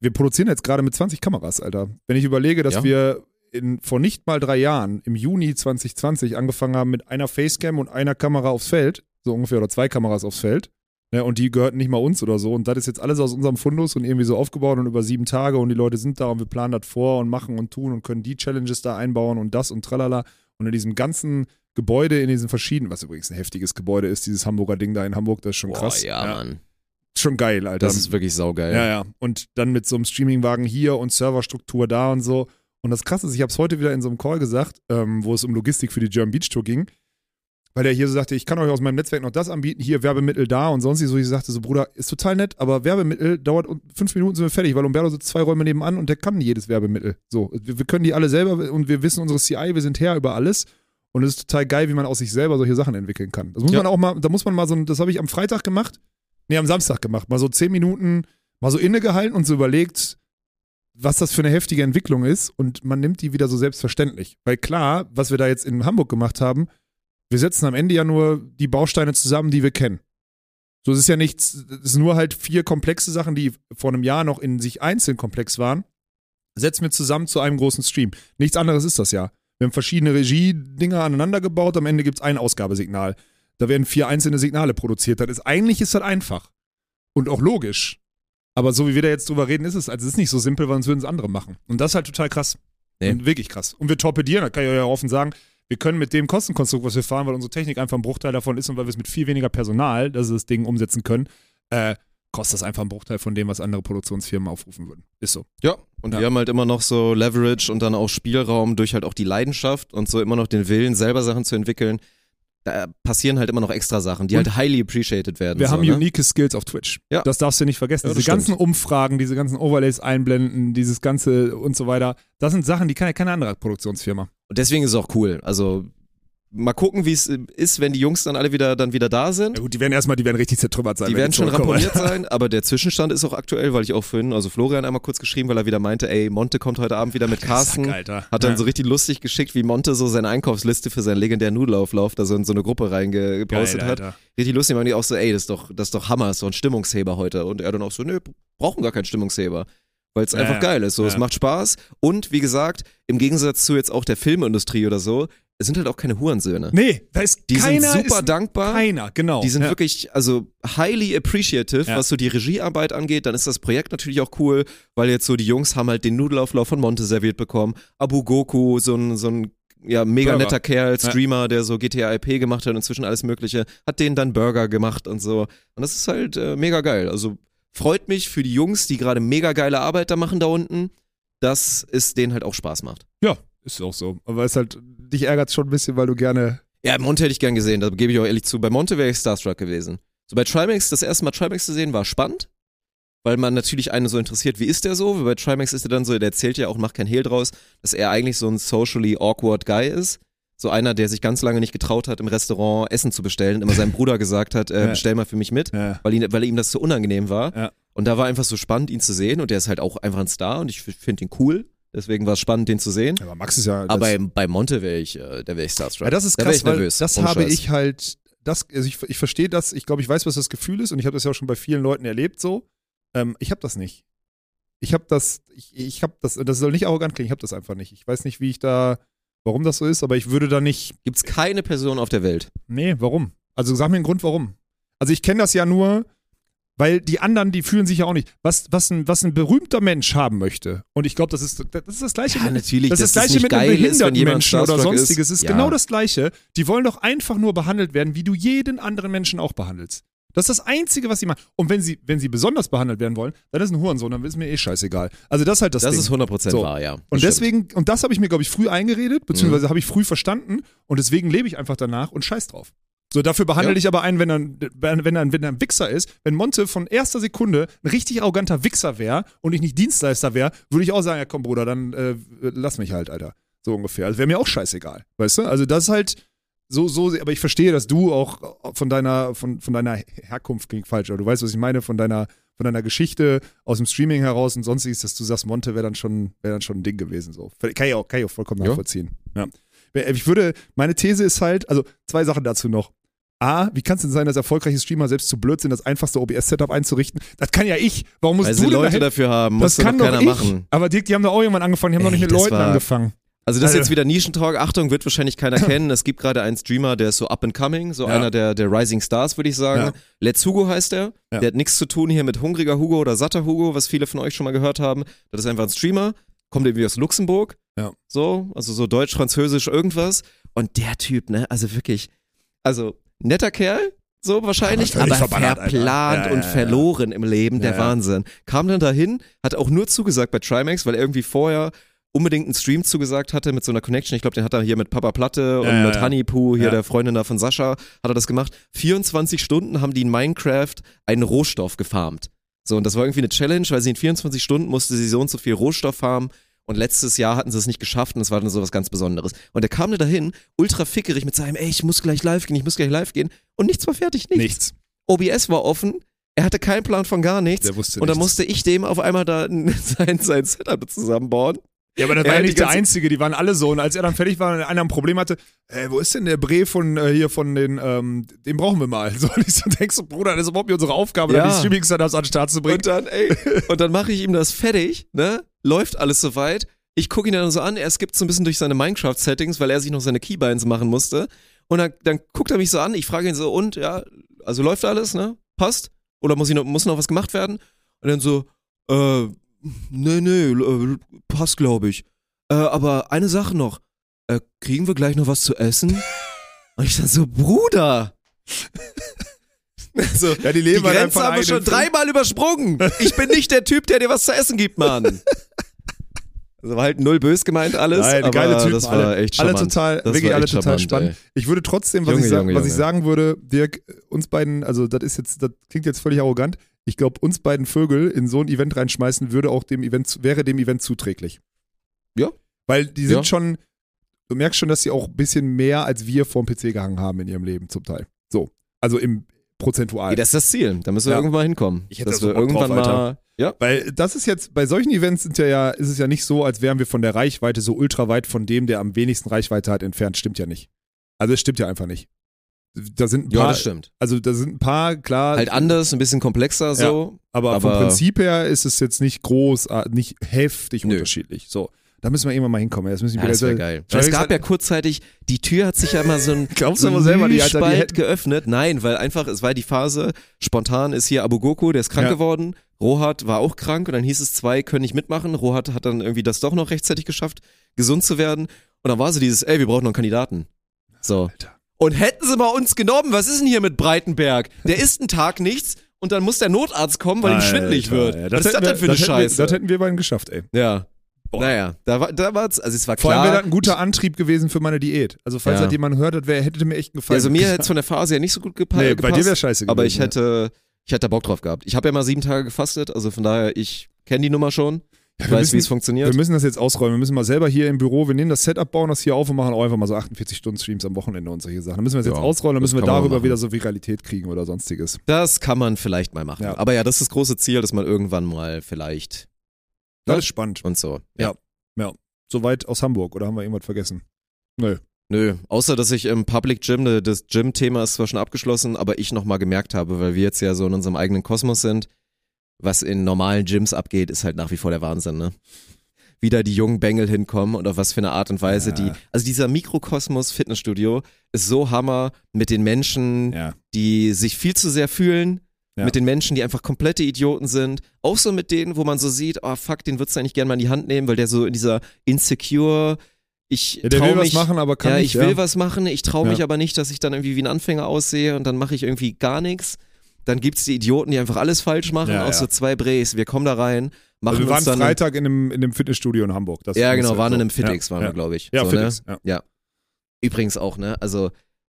Wir produzieren jetzt gerade mit 20 Kameras, Alter. Wenn ich überlege, dass Ja. wir in, vor nicht mal drei Jahren, im Juni 2020, angefangen haben mit einer Facecam und einer Kamera aufs Feld, so ungefähr, oder zwei Kameras aufs Feld, Ne, und die gehörten nicht mal uns oder so. Und das ist jetzt alles aus unserem Fundus und irgendwie so aufgebaut und über sieben Tage und die Leute sind da und wir planen das vor und machen und tun und können die Challenges da einbauen und das und tralala. Und in diesem ganzen Gebäude, in diesen verschiedenen, was übrigens ein heftiges Gebäude ist, dieses Hamburger Ding da in Hamburg, das ist schon krass. Boah, ja, Mann. Schon geil, Alter. Das ist wirklich saugeil. Ja, ja. Und dann mit so einem Streamingwagen hier und Serverstruktur da und so. Und das Krasse ist, ich habe es heute wieder in so einem Call gesagt, ähm, wo es um Logistik für die German Beach Tour ging, weil der hier so sagte, ich kann euch aus meinem Netzwerk noch das anbieten, hier Werbemittel da und sonst so. Ich sagte so, Bruder, ist total nett, aber Werbemittel dauert fünf Minuten sind wir fertig, weil Umberto sitzt zwei Räume nebenan und der kann jedes Werbemittel. So, wir, wir können die alle selber und wir wissen unsere CI, wir sind her über alles. Und es ist total geil, wie man aus sich selber solche Sachen entwickeln kann. Das muss Ja. man auch mal, da muss man mal so, das habe ich am Freitag gemacht, nee, am Samstag gemacht, mal so zehn Minuten mal so innegehalten und so überlegt, was das für eine heftige Entwicklung ist und man nimmt die wieder so selbstverständlich. Weil klar, was wir da jetzt in Hamburg gemacht haben, wir setzen am Ende ja nur die Bausteine zusammen, die wir kennen. So, es ist ja nichts, es sind nur halt vier komplexe Sachen, die vor einem Jahr noch in sich einzeln komplex waren, setzen wir zusammen zu einem großen Stream. Nichts anderes ist das ja. Wir haben verschiedene Regie-Dinger aneinander gebaut, am Ende gibt es ein Ausgabesignal. Da werden vier einzelne Signale produziert. Das ist, eigentlich ist das einfach. Und auch logisch. Aber so wie wir da jetzt drüber reden, ist es, also es ist nicht so simpel, weil sonst würden es andere machen. Und das ist halt total krass. Nee. Und wirklich krass. Und wir torpedieren, da kann ich euch ja offen sagen, wir können mit dem Kostenkonstrukt, was wir fahren, weil unsere Technik einfach ein Bruchteil davon ist und weil wir es mit viel weniger Personal, dass wir das Ding umsetzen können, äh, kostet das einfach ein Bruchteil von dem, was andere Produktionsfirmen aufrufen würden. Ist so. Ja, und Ja. wir haben halt immer noch so Leverage und dann auch Spielraum durch halt auch die Leidenschaft und so immer noch den Willen, selber Sachen zu entwickeln. Da passieren halt immer noch extra Sachen, die halt highly appreciated werden. Wir so, haben ne? unique Skills auf Twitch. Ja. Das darfst du nicht vergessen. Ja, diese ganzen stimmt. Umfragen, diese ganzen Overlays einblenden, dieses ganze und so weiter, das sind Sachen, die kann ja keine andere Produktionsfirma. Und deswegen ist es auch cool. Also mal gucken, wie es ist, wenn die Jungs dann alle wieder dann wieder da sind. Ja gut, die werden erstmal, die werden richtig zertrümmert sein. Die werden schon ramponiert (laughs) sein, aber der Zwischenstand ist auch aktuell, weil ich auch vorhin, also Florian einmal kurz geschrieben, weil er wieder meinte, ey, Monte kommt heute Abend wieder mit Carsten. Sack, Alter. Hat dann Ja. so richtig lustig geschickt, wie Monte so seine Einkaufsliste für seinen legendären Nudelauflauf da so in so eine Gruppe reingepostet Geil, hat. Alter. Richtig lustig, waren die auch so, ey, das ist doch, das ist doch Hammer, so ein Stimmungsheber heute. Und er dann auch so, nö, brauchen gar keinen Stimmungsheber. Weil es Ja, einfach geil ist. So, es Ja. macht Spaß. Und wie gesagt, im Gegensatz zu jetzt auch der Filmindustrie oder so, es sind halt auch keine Hurensöhne. Nee, da ist Die keiner sind super dankbar. Keiner, genau. Die sind ja. wirklich, also highly appreciative, Ja. was so die Regiearbeit angeht. Dann ist das Projekt natürlich auch cool, weil jetzt so die Jungs haben halt den Nudelauflauf von Monte serviert bekommen. Abu Goku, so ein, so ein ja, mega Burger. netter Kerl, Ja. Streamer, der so GTA IP gemacht hat und inzwischen alles Mögliche, hat denen dann Burger gemacht und so. Und das ist halt äh, mega geil. Also freut mich für die Jungs, die gerade mega geile Arbeit da machen da unten, dass es denen halt auch Spaß macht. Ja, ist auch so. Aber es ist halt, dich ärgert schon ein bisschen, weil du gerne. Ja, Monte hätte ich gern gesehen, da gebe ich auch ehrlich zu. Bei Monte wäre ich Starstruck gewesen. So bei Trimax, das erste Mal Trimax zu sehen, war spannend, weil man natürlich einen so interessiert, wie ist der so? Weil bei Trimax ist er dann so, der erzählt ja auch, macht kein Hehl draus, dass er eigentlich so ein socially awkward Guy ist. So einer, der sich ganz lange nicht getraut hat, im Restaurant Essen zu bestellen, und immer seinem Bruder gesagt hat, äh, Ja. bestell mal für mich mit, Ja. weil, ihn, weil ihm das so unangenehm war. Ja. Und da war einfach so spannend, ihn zu sehen und der ist halt auch einfach ein Star und ich finde ihn cool. Deswegen war es spannend, den zu sehen. Aber Max ist ja. Aber bei, Monte wäre ich, äh, da wäre ich starstruck. Ja, das ist da krass, ich weil nervös. das habe Scheiß. ich halt, das, also ich, ich verstehe das, ich glaube, ich weiß, was das Gefühl ist und ich habe das ja auch schon bei vielen Leuten erlebt so. Ähm, ich habe das nicht. Ich habe das, ich, ich habe das, das soll nicht arrogant klingen, ich habe das einfach nicht. Ich weiß nicht, wie ich da, warum das so ist, aber ich würde da nicht, Gibt's keine Person auf der Welt. nee, warum? Also sag mir einen Grund, warum. Also ich kenne das ja nur, weil die anderen, die fühlen sich ja auch nicht. Was, was, ein, was ein berühmter Mensch haben möchte, und ich glaube, das ist, das ist das Gleiche Ja, mit, natürlich, das ist das Gleiche mit einem ist, behinderten jemand Menschen oder ist. sonstiges. Es ist Ja. genau das Gleiche. Die wollen doch einfach nur behandelt werden, wie du jeden anderen Menschen auch behandelst. Das ist das Einzige, was sie machen. Und wenn sie, wenn sie besonders behandelt werden wollen, dann ist ein Hurensohn, dann ist mir eh scheißegal. Also das ist halt das, Das, Ding. ist 100% So. wahr, ja. und Das stimmt. deswegen, und das habe ich mir, glaube ich, früh eingeredet, beziehungsweise Mhm. habe ich früh verstanden und deswegen lebe ich einfach danach und scheiß drauf. So, dafür behandle Ja. ich aber einen, wenn er, ein- wenn, er, ein- wenn er ein Wichser ist. Wenn Monte von erster Sekunde ein richtig arroganter Wichser wäre und ich nicht Dienstleister wäre, würde ich auch sagen, ja komm Bruder, dann äh, lass mich halt, Alter. So ungefähr. Also wäre mir auch scheißegal, weißt du? Also das ist halt so, so, aber ich verstehe, dass du auch von deiner, von, von deiner Herkunft klingt falsch, aber du weißt, was ich meine, von deiner, von deiner Geschichte aus dem Streaming heraus und sonstiges, dass du sagst, Monte wäre dann schon, wäre dann schon ein Ding gewesen. So. Kann ich auch, kann ich auch vollkommen Ja. nachvollziehen. Ja. Ich würde, meine These ist halt, also zwei Sachen dazu noch. A, wie kann es denn sein, dass erfolgreiche Streamer selbst zu blöd sind, das einfachste OBS-Setup einzurichten? Das kann ja ich. Warum musst Weil du sie Leute dahin? dafür haben, Das kann doch keiner ich. machen. Aber Dirk, die haben doch auch irgendwann angefangen, die haben doch nicht Ey, mit Leuten angefangen. Also das ist Also- jetzt wieder Nischentalk. Achtung, wird wahrscheinlich keiner (clears throat) kennen. Es gibt gerade einen Streamer, der ist so up and coming, so Ja. einer der, der Rising Stars, würde ich sagen. Ja. Let's Hugo heißt er. Ja. Der hat nichts zu tun hier mit hungriger Hugo oder satter Hugo, was viele von euch schon mal gehört haben. Das ist einfach ein Streamer, kommt irgendwie aus Luxemburg. Ja. So, also so deutsch, französisch, irgendwas. Und der Typ, ne, also wirklich, also netter Kerl, so wahrscheinlich, Aber aber, verplant Ja, und ja. verloren im Leben, der. Wahnsinn. Kam dann dahin, hat auch nur zugesagt bei Trimax, weil er irgendwie vorher unbedingt einen Stream zugesagt hatte mit so einer Connection. Ich glaube, den hat er hier mit Papa Platte und Ja, mit ja. Honeypoo, hier Ja. der Freundin da von Sascha, hat er das gemacht. 24 Stunden haben die in Minecraft einen Rohstoff gefarmt. So, und das war irgendwie eine Challenge, weil sie in 24 Stunden musste sie so und so viel Rohstoff farmen. Und letztes Jahr hatten sie es nicht geschafft und es war dann so was ganz Besonderes. Und er kam da dahin, ultra fickerig mit seinem, ey, ich muss gleich live gehen, ich muss gleich live gehen. Und nichts war fertig, nichts. Nichts. OBS war offen, er hatte keinen Plan von gar nichts. Der wusste und dann nichts. musste ich dem auf einmal da (laughs) sein, sein Setup zusammenbauen. Ja, aber das Er war ja nicht der Einzige, die waren alle so. Und als er dann fertig war und einer ein Problem hatte, ey, wo ist denn der Bre von äh, hier von den, ähm, den brauchen wir mal. (laughs) So, und ich so denkst so, Bruder, das ist überhaupt nicht unsere Aufgabe, Ja. da die Streaming-Setups an den Start zu bringen. Und dann, ey, und dann mache ich ihm das fertig, ne? Läuft alles soweit. Ich gucke ihn dann so an, er skippt so ein bisschen durch seine Minecraft-Settings, weil er sich noch seine Keybinds machen musste. Und dann, dann guckt er mich so an, ich frage ihn so, und, ja, also läuft alles, ne? Passt? Oder muss, ich noch, muss noch was gemacht werden? Und dann so, äh, nee, nee, äh, passt, glaube ich. Äh, aber eine Sache noch, äh, kriegen wir gleich noch was zu essen? (laughs) Und ich dann so, Bruder! (laughs) so, Ja, die die leben halt Grenze haben wir schon dreimal übersprungen. Ich bin nicht der Typ, der dir was zu essen gibt, Mann. (laughs) Also war halt null bös gemeint alles, Nein, aber geile Typen, das war alle, echt alle total, Das wirklich war alle total charmant, spannend. ey. Ich würde trotzdem, was, Junge, ich, sa Junge, was ich Junge. sagen würde, Dirk, uns beiden, also das ist jetzt, das klingt jetzt völlig arrogant. Ich glaube, uns beiden Vögel in so ein Event reinschmeißen, würde auch dem Event, wäre dem Event zuträglich. Ja. Weil die sind Ja. schon, du merkst schon, dass sie auch ein bisschen mehr als wir vorm PC gehangen haben in ihrem Leben zum Teil. So. Also im prozentual. Ey, das ist das Ziel. Da müssen wir Ja. irgendwann mal hinkommen. Ich hätte dass da so wir irgendwann drauf, Alter. mal. Ja. Weil das ist jetzt, bei solchen Events sind ja, ja, ist es ja nicht so, als wären wir von der Reichweite so ultra weit von dem, der am wenigsten Reichweite hat, entfernt. Stimmt ja nicht. Also es stimmt ja einfach nicht. Da sind ein Ja, paar, das stimmt. also da sind ein paar, klar, Halt anders, ein bisschen komplexer so. aber, vom aber- Prinzip her ist es jetzt nicht groß, äh, nicht heftig Nö. unterschiedlich. So, da müssen wir irgendwann mal hinkommen. Das müssen wir Ja, das wäre geil. Weil Es gab ja kurzzeitig, die Tür hat sich ja mal so ein, (laughs) Glaubst so du aber selber, die, Alter, die geöffnet. Nein, weil einfach, es war die Phase, spontan ist hier Abu Goku, der ist krank Ja. geworden. Rohat war auch krank und dann hieß es, zwei können nicht mitmachen. Rohat hat dann irgendwie das doch noch rechtzeitig geschafft, gesund zu werden. Und dann war so dieses, ey, wir brauchen noch einen Kandidaten. So. Alter. Und hätten sie mal uns genommen, was ist denn hier mit Breitenberg? Der isst einen Tag nichts und dann muss der Notarzt kommen, weil ihm schwindelig Alter, wird. ja, was ist das denn für eine das Scheiße? Wir, das hätten wir beiden geschafft, ey. ja. Boah. Naja, da war, da war's, also es war Vor allem klar. wäre das ein guter Antrieb gewesen für meine Diät. Also falls Ja. das jemand hört, das wär, hätte mir echt gefallen. also mir (laughs) hätte es von der Phase ja nicht so gut gepa nee, gepasst. bei dir wäre scheiße gewesen. aber ich ja. hätte, ich hätte da Bock drauf gehabt. Ich habe ja mal sieben Tage gefastet, also von daher, ich kenne die Nummer schon. Ich weiß, wie es funktioniert. Wir müssen das jetzt ausräumen. Wir müssen mal selber hier im Büro, wir nehmen das Setup, bauen das hier auf und machen auch einfach mal so 48-Stunden-Streams am Wochenende und solche Sachen. Dann müssen wir das Ja, jetzt ausrollen, dann müssen wir darüber wieder so Viralität kriegen oder sonstiges. Das kann man vielleicht mal machen. Ja. Aber ja, das ist das große Ziel, dass man irgendwann mal vielleicht Das Ja. ist spannend. und so. Ja. Soweit aus Hamburg oder haben wir irgendwas vergessen? Nö. Nö, außer dass ich im Public Gym, ne, das Gym-Thema ist zwar schon abgeschlossen, aber ich nochmal gemerkt habe, weil wir jetzt ja so in unserem eigenen Kosmos sind, was in normalen Gyms abgeht, ist halt nach wie vor der Wahnsinn, ne? Wie da die jungen Bengel hinkommen und auf was für eine Art und Weise Ja. die. Also dieser Mikrokosmos Fitnessstudio ist so Hammer mit den Menschen, Ja. die sich viel zu sehr fühlen, Ja. mit den Menschen, die einfach komplette Idioten sind. Auch so mit denen, wo man so sieht, oh fuck, den würdest du eigentlich gerne mal in die Hand nehmen, weil der so in dieser insecure, ich Ja, der will was mich, machen, aber kann ja, nicht. ich will was machen, ich traue mich Ja. aber nicht, dass ich dann irgendwie wie ein Anfänger aussehe und dann mache ich irgendwie gar nichts. Dann gibt's die Idioten, die einfach alles falsch machen, auch so zwei Brees. Wir kommen da rein, machen Also wir waren uns dann. Freitag in einem, in einem Fitnessstudio in Hamburg. Das ja, genau, waren so. in einem Fitix, ja. waren wir, glaube ich. Ja, so, Fitix. Ne? Ja. Übrigens auch, ne? Also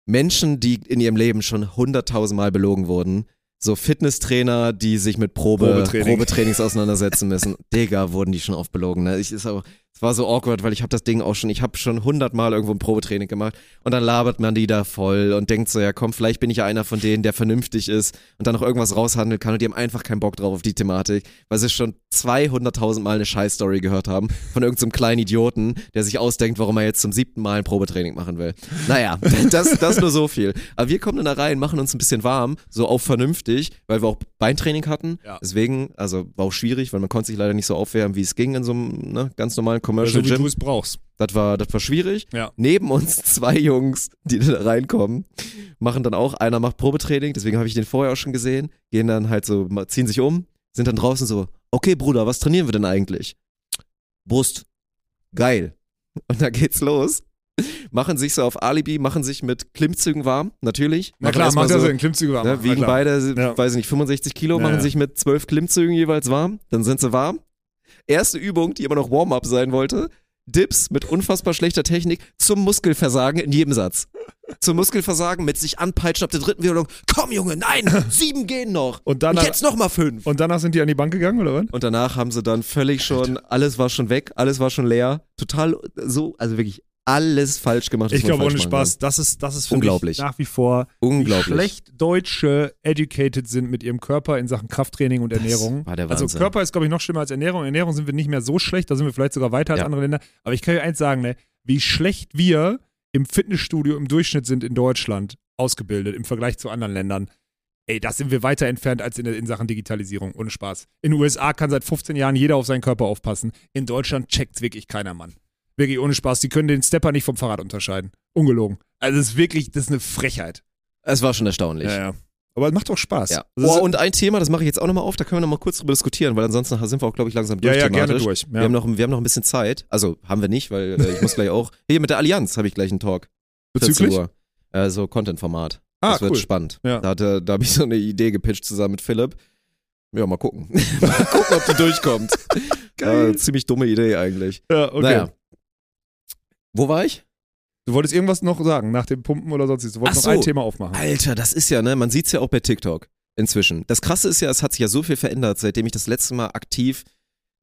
Menschen, die in ihrem Leben schon hunderttausendmal belogen wurden, so Fitnesstrainer, die sich mit Probe, Probetraining. Probetrainings auseinandersetzen müssen. Digga, wurden die schon oft belogen. Ne? Ich, ist auch, es war so awkward, weil ich habe das Ding auch schon, ich habe schon hundertmal irgendwo ein Probetraining gemacht und dann labert man die da voll und denkt so, ja komm, vielleicht bin ich ja einer von denen, der vernünftig ist und dann noch irgendwas raushandeln kann und die haben einfach keinen Bock drauf auf die Thematik, weil sie schon 200.000 Mal eine Scheißstory gehört haben von irgendeinem kleinen Idioten, der sich ausdenkt, warum er jetzt zum siebten Mal ein Probetraining machen will. Naja, (laughs) das, das nur so viel. Aber wir kommen dann da rein, machen uns ein bisschen warm, so auf vernünftig, weil wir auch Beintraining hatten. Ja. Deswegen, also war auch schwierig, weil man konnte sich leider nicht so aufwärmen, wie es ging in so einem ne, ganz normalen So Commercial wie du Gym. es brauchst. Das war, das war schwierig. Ja. Neben uns (laughs) zwei Jungs, die da reinkommen, machen dann auch, einer macht Probetraining, deswegen habe ich den vorher auch schon gesehen, gehen dann halt so, ziehen sich um, sind dann draußen so, okay Bruder, was trainieren wir denn eigentlich? Brust. Geil. Und dann geht's los. Machen sich so auf Alibi, machen sich mit Klimmzügen warm, natürlich. Na Machen klar, ja so, Sinn. Klimmzüge warm. Ne, machen, wiegen beide, Ja. weiß ich nicht, 65 Kilo, Ja, machen ja. sich mit zwölf Klimmzügen jeweils warm, dann sind sie warm. Erste Übung, die immer noch Warm-up sein wollte, Dips mit unfassbar schlechter Technik zum Muskelversagen in jedem Satz. Zum Muskelversagen mit sich anpeitschen ab der dritten Wiederholung. Komm Junge, nein, (laughs) sieben gehen noch. Und dann- Und jetzt noch mal fünf. Und danach sind die an die Bank gegangen, oder was? Und danach haben sie dann völlig schon, alles war schon weg, alles war schon leer. Total so, also wirklich alles falsch gemacht. Ich glaube, ohne Spaß, das ist, das ist für Unglaublich. mich nach wie vor, Unglaublich. wie schlecht Deutsche educated sind mit ihrem Körper in Sachen Krafttraining und Ernährung. war der also. Körper ist, glaube ich, noch schlimmer als Ernährung. Ernährung sind wir nicht mehr so schlecht, da sind wir vielleicht sogar weiter als Ja. andere Länder. Aber ich kann euch eins sagen, ne, wie schlecht wir im Fitnessstudio im Durchschnitt sind in Deutschland ausgebildet im Vergleich zu anderen Ländern. Ey, das sind wir weiter entfernt als in, in Sachen Digitalisierung. Ohne Spaß. In den USA kann seit 15 Jahren jeder auf seinen Körper aufpassen. In Deutschland checkt's wirklich keiner, Mann. Wirklich ohne Spaß. Die können den Stepper nicht vom Fahrrad unterscheiden. Ungelogen. Also, es ist wirklich, das ist eine Frechheit. Es war schon erstaunlich. ja. Aber es macht auch Spaß. Ja. Also, Oh, und ein Thema, das mache ich jetzt auch nochmal auf, da können wir nochmal kurz drüber diskutieren, weil ansonsten sind wir auch, glaube ich, langsam ja, durch. ja, gerne thematisch. durch. Ja. Wir, haben noch, wir haben noch ein bisschen Zeit. Also haben wir nicht, weil äh, ich muss gleich auch. (laughs) Hier mit der Allianz habe ich gleich einen Talk. 14 Bezüglich? Uhr. Äh, so Content-Format. Ah, das wird cool. spannend. Ja. Da, hatte, da habe ich so eine Idee gepitcht zusammen mit Philipp. Ja, mal gucken. (laughs) mal gucken, ob die durchkommt. (laughs) Geil. Äh, ziemlich dumme Idee eigentlich. Ja, okay. Naja. Wo war ich? Du wolltest irgendwas noch sagen, nach dem Pumpen oder sonst Du wolltest Ach noch ein so. Thema aufmachen. Alter, das ist ja, ne, man sieht's ja auch bei TikTok inzwischen. Das krasse ist ja, es hat sich ja so viel verändert, seitdem ich das letzte Mal aktiv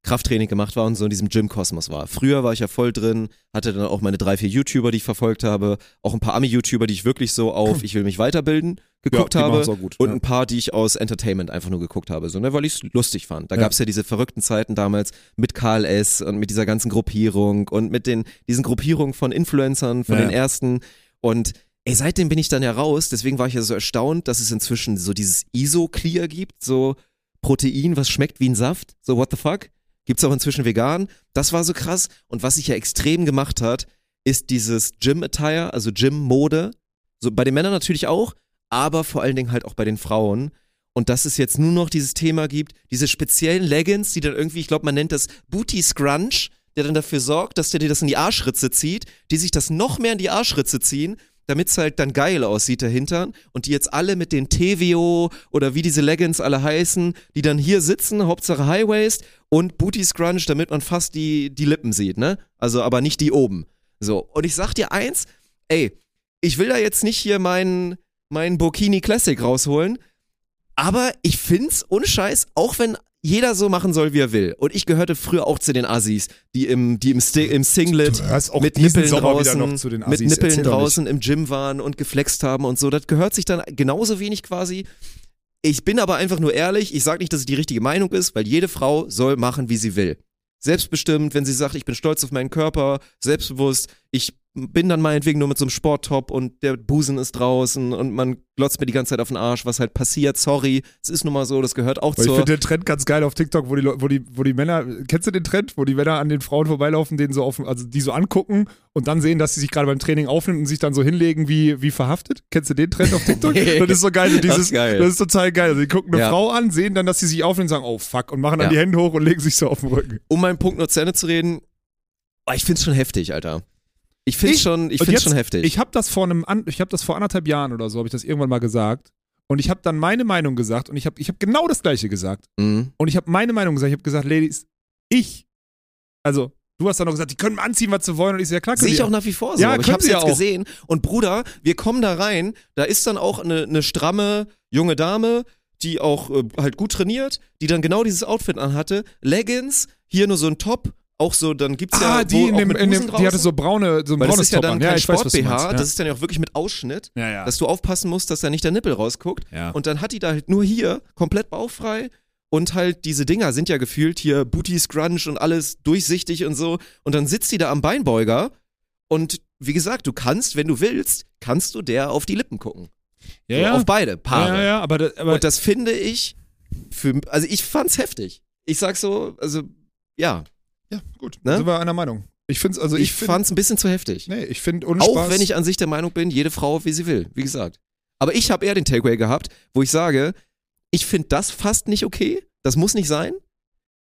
Krafttraining gemacht war und so in diesem Gym-Kosmos war. Früher war ich ja voll drin, hatte dann auch meine drei, vier YouTuber, die ich verfolgt habe, auch ein paar Ami-YouTuber, die ich wirklich so auf (laughs) ich will mich weiterbilden geguckt ja, habe gut. und ja. ein paar, die ich aus Entertainment einfach nur geguckt habe, so, ne, weil ich es lustig fand. Da Ja. gab's ja diese verrückten Zeiten damals mit KLS und mit dieser ganzen Gruppierung und mit den, diesen Gruppierungen von Influencern, von Ja. den ersten und ey, seitdem bin ich dann ja raus, deswegen war ich ja so erstaunt, dass es inzwischen so dieses ISO-Clear gibt, so Protein, was schmeckt wie ein Saft, so what the fuck? Gibt's auch inzwischen vegan. Das war so krass. Und was sich ja extrem gemacht hat, ist dieses Gym-Attire, also Gym-Mode. So bei den Männern natürlich auch, aber vor allen Dingen halt auch bei den Frauen. Und dass es jetzt nur noch dieses Thema gibt, diese speziellen Leggings, die dann irgendwie, ich glaube, man nennt das Booty Scrunch, der dann dafür sorgt, dass der dir das in die Arschritze zieht, die sich das noch mehr in die Arschritze ziehen, damit es halt dann geil aussieht, der Hintern. Und die jetzt alle mit den TVO oder wie diese Leggings alle heißen, die dann hier sitzen, Hauptsache High Waist und Booty Scrunch, damit man fast die, die Lippen sieht, ne? Also aber nicht die oben. So. Und ich sag dir eins, ey, ich will da jetzt nicht hier meinen mein Burkini Classic rausholen, aber ich find's ohne Scheiß, auch wenn jeder so machen soll, wie er will. Und ich gehörte früher auch zu den Assis, die im, die im, Sti im Singlet mit Nippeln Sommer draußen, noch zu den mit. Nippeln Erzähl draußen im Gym waren und geflext haben und so. Das gehört sich dann genauso wenig quasi. Ich bin aber einfach nur ehrlich. Ich sage nicht, dass es die richtige Meinung ist, weil jede Frau soll machen, wie sie will. Selbstbestimmt, wenn sie sagt, ich bin stolz auf meinen Körper, selbstbewusst, ich bin dann meinetwegen nur mit so einem Sporttop und der Busen ist draußen und man glotzt mir die ganze Zeit auf den Arsch, was halt passiert, sorry, es ist nun mal so, das gehört auch Aber ich finde den Trend ganz geil auf TikTok, wo die, wo die, wo die Männer, kennst du den Trend, wo die Männer an den Frauen vorbeilaufen, denen so auf, also die so angucken und dann sehen, dass sie sich gerade beim Training aufnimmt und sich dann so hinlegen wie, wie verhaftet? Kennst du den Trend auf TikTok? (laughs) Nee. das ist so geil, so Das dieses, ist geil. das ist total geil. Also die gucken eine Ja. Frau an, sehen dann, dass sie sich aufnimmt und sagen, oh fuck, und machen dann Ja. die Hände hoch und legen sich so auf den Rücken. um meinen Punkt nur zu Ende zu reden, oh, ich find's schon heftig, Alter. Ich find's Ich- schon, ich find's jetzt- schon heftig. Ich habe das vor einem, ich habe das vor anderthalb Jahren oder so, habe ich das irgendwann mal gesagt. Und ich habe dann meine Meinung gesagt und ich habe ich hab genau das gleiche gesagt. mhm. Und ich habe meine Meinung gesagt. Ich habe gesagt, Ladies, ich, also du hast dann noch gesagt, die können anziehen, was sie wollen. Und ich so, ja klar, Sehe ich auch nach wie vor so. Ja, aber ich können hab's jetzt auch. gesehen. Und Bruder, wir kommen da rein, da ist dann auch eine, eine stramme junge Dame, die auch äh, halt gut trainiert, die dann genau dieses Outfit anhatte. Leggings, hier nur so ein Top, auch so, dann gibt's ja ah, die, in auch dem, mit in dem, die hatte so braune, so ein Weil das braunes ist ja dann an. kein Ja, Sport-BH, das ist dann ja auch wirklich mit Ausschnitt, ja, ja. dass du aufpassen musst, dass da nicht der Nippel rausguckt. ja. Und dann hat die da halt nur hier komplett bauchfrei und halt diese Dinger sind ja gefühlt hier Booty Scrunch und alles durchsichtig und so. Und dann sitzt die da am Beinbeuger und wie gesagt, du kannst, wenn du willst, kannst du der auf die Lippen gucken. ja, ja. Auf beide Paare. ja, ja, aber, da, aber Und das finde ich für, also ich fand's heftig. Ich sag so, also ja, ja, gut, Ne? sind wir einer Meinung. Ich finde also ich, ich find, fand's ein bisschen zu heftig. nee, ich finde Auch wenn ich an sich der Meinung bin, jede Frau, wie sie will, wie gesagt. Aber ich habe eher den Takeaway gehabt, wo ich sage, ich finde das fast nicht okay. Das muss nicht sein.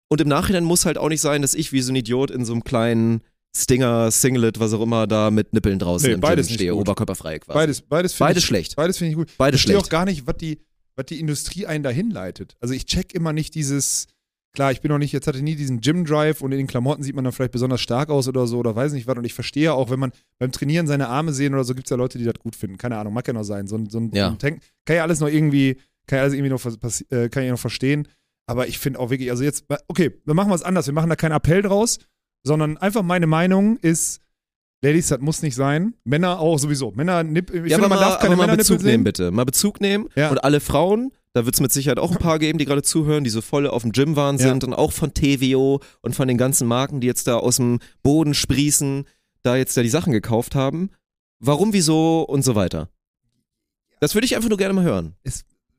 Und im Nachhinein muss halt auch nicht sein, dass ich wie so ein Idiot in so einem kleinen Stinger, Singlet, was auch immer, da mit Nippeln draußen Nee, im beides Gym stehe, gut. oberkörperfrei quasi. beides, beides finde Beides ich, schlecht. Beides finde ich gut. Beides ich schlecht. auch gar nicht, was die, was die Industrie einen dahin leitet. Also ich check immer nicht dieses, klar, ich bin noch nicht, jetzt hatte ich nie diesen Gym-Drive und in den Klamotten sieht man dann vielleicht besonders stark aus oder so oder weiß nicht was. Und ich verstehe auch, wenn man beim Trainieren seine Arme sehen oder so, gibt es ja Leute, die das gut finden. Keine Ahnung, mag ja noch sein. So ein, so ein, Ja. so ein Tank, kann ja alles noch irgendwie, kann ja alles irgendwie noch, äh, kann ich noch verstehen. Aber ich finde auch wirklich, also jetzt, okay, wir machen was anders. Wir machen da keinen Appell draus, sondern einfach meine Meinung ist, Ladies, das muss nicht sein. Männer auch sowieso. Männer, nipp, ich ja, finde, aber man mal, darf keine aber mal Bezug nehmen, sehen. bitte. Mal Bezug nehmen. Ja. Und alle Frauen, da wird es mit Sicherheit auch ein paar geben, die gerade zuhören, die so voll auf dem Gym waren Ja. sind und auch von TVO und von den ganzen Marken, die jetzt da aus dem Boden sprießen, da jetzt da die Sachen gekauft haben. Warum, wieso und so weiter. Das würde ich einfach nur gerne mal hören.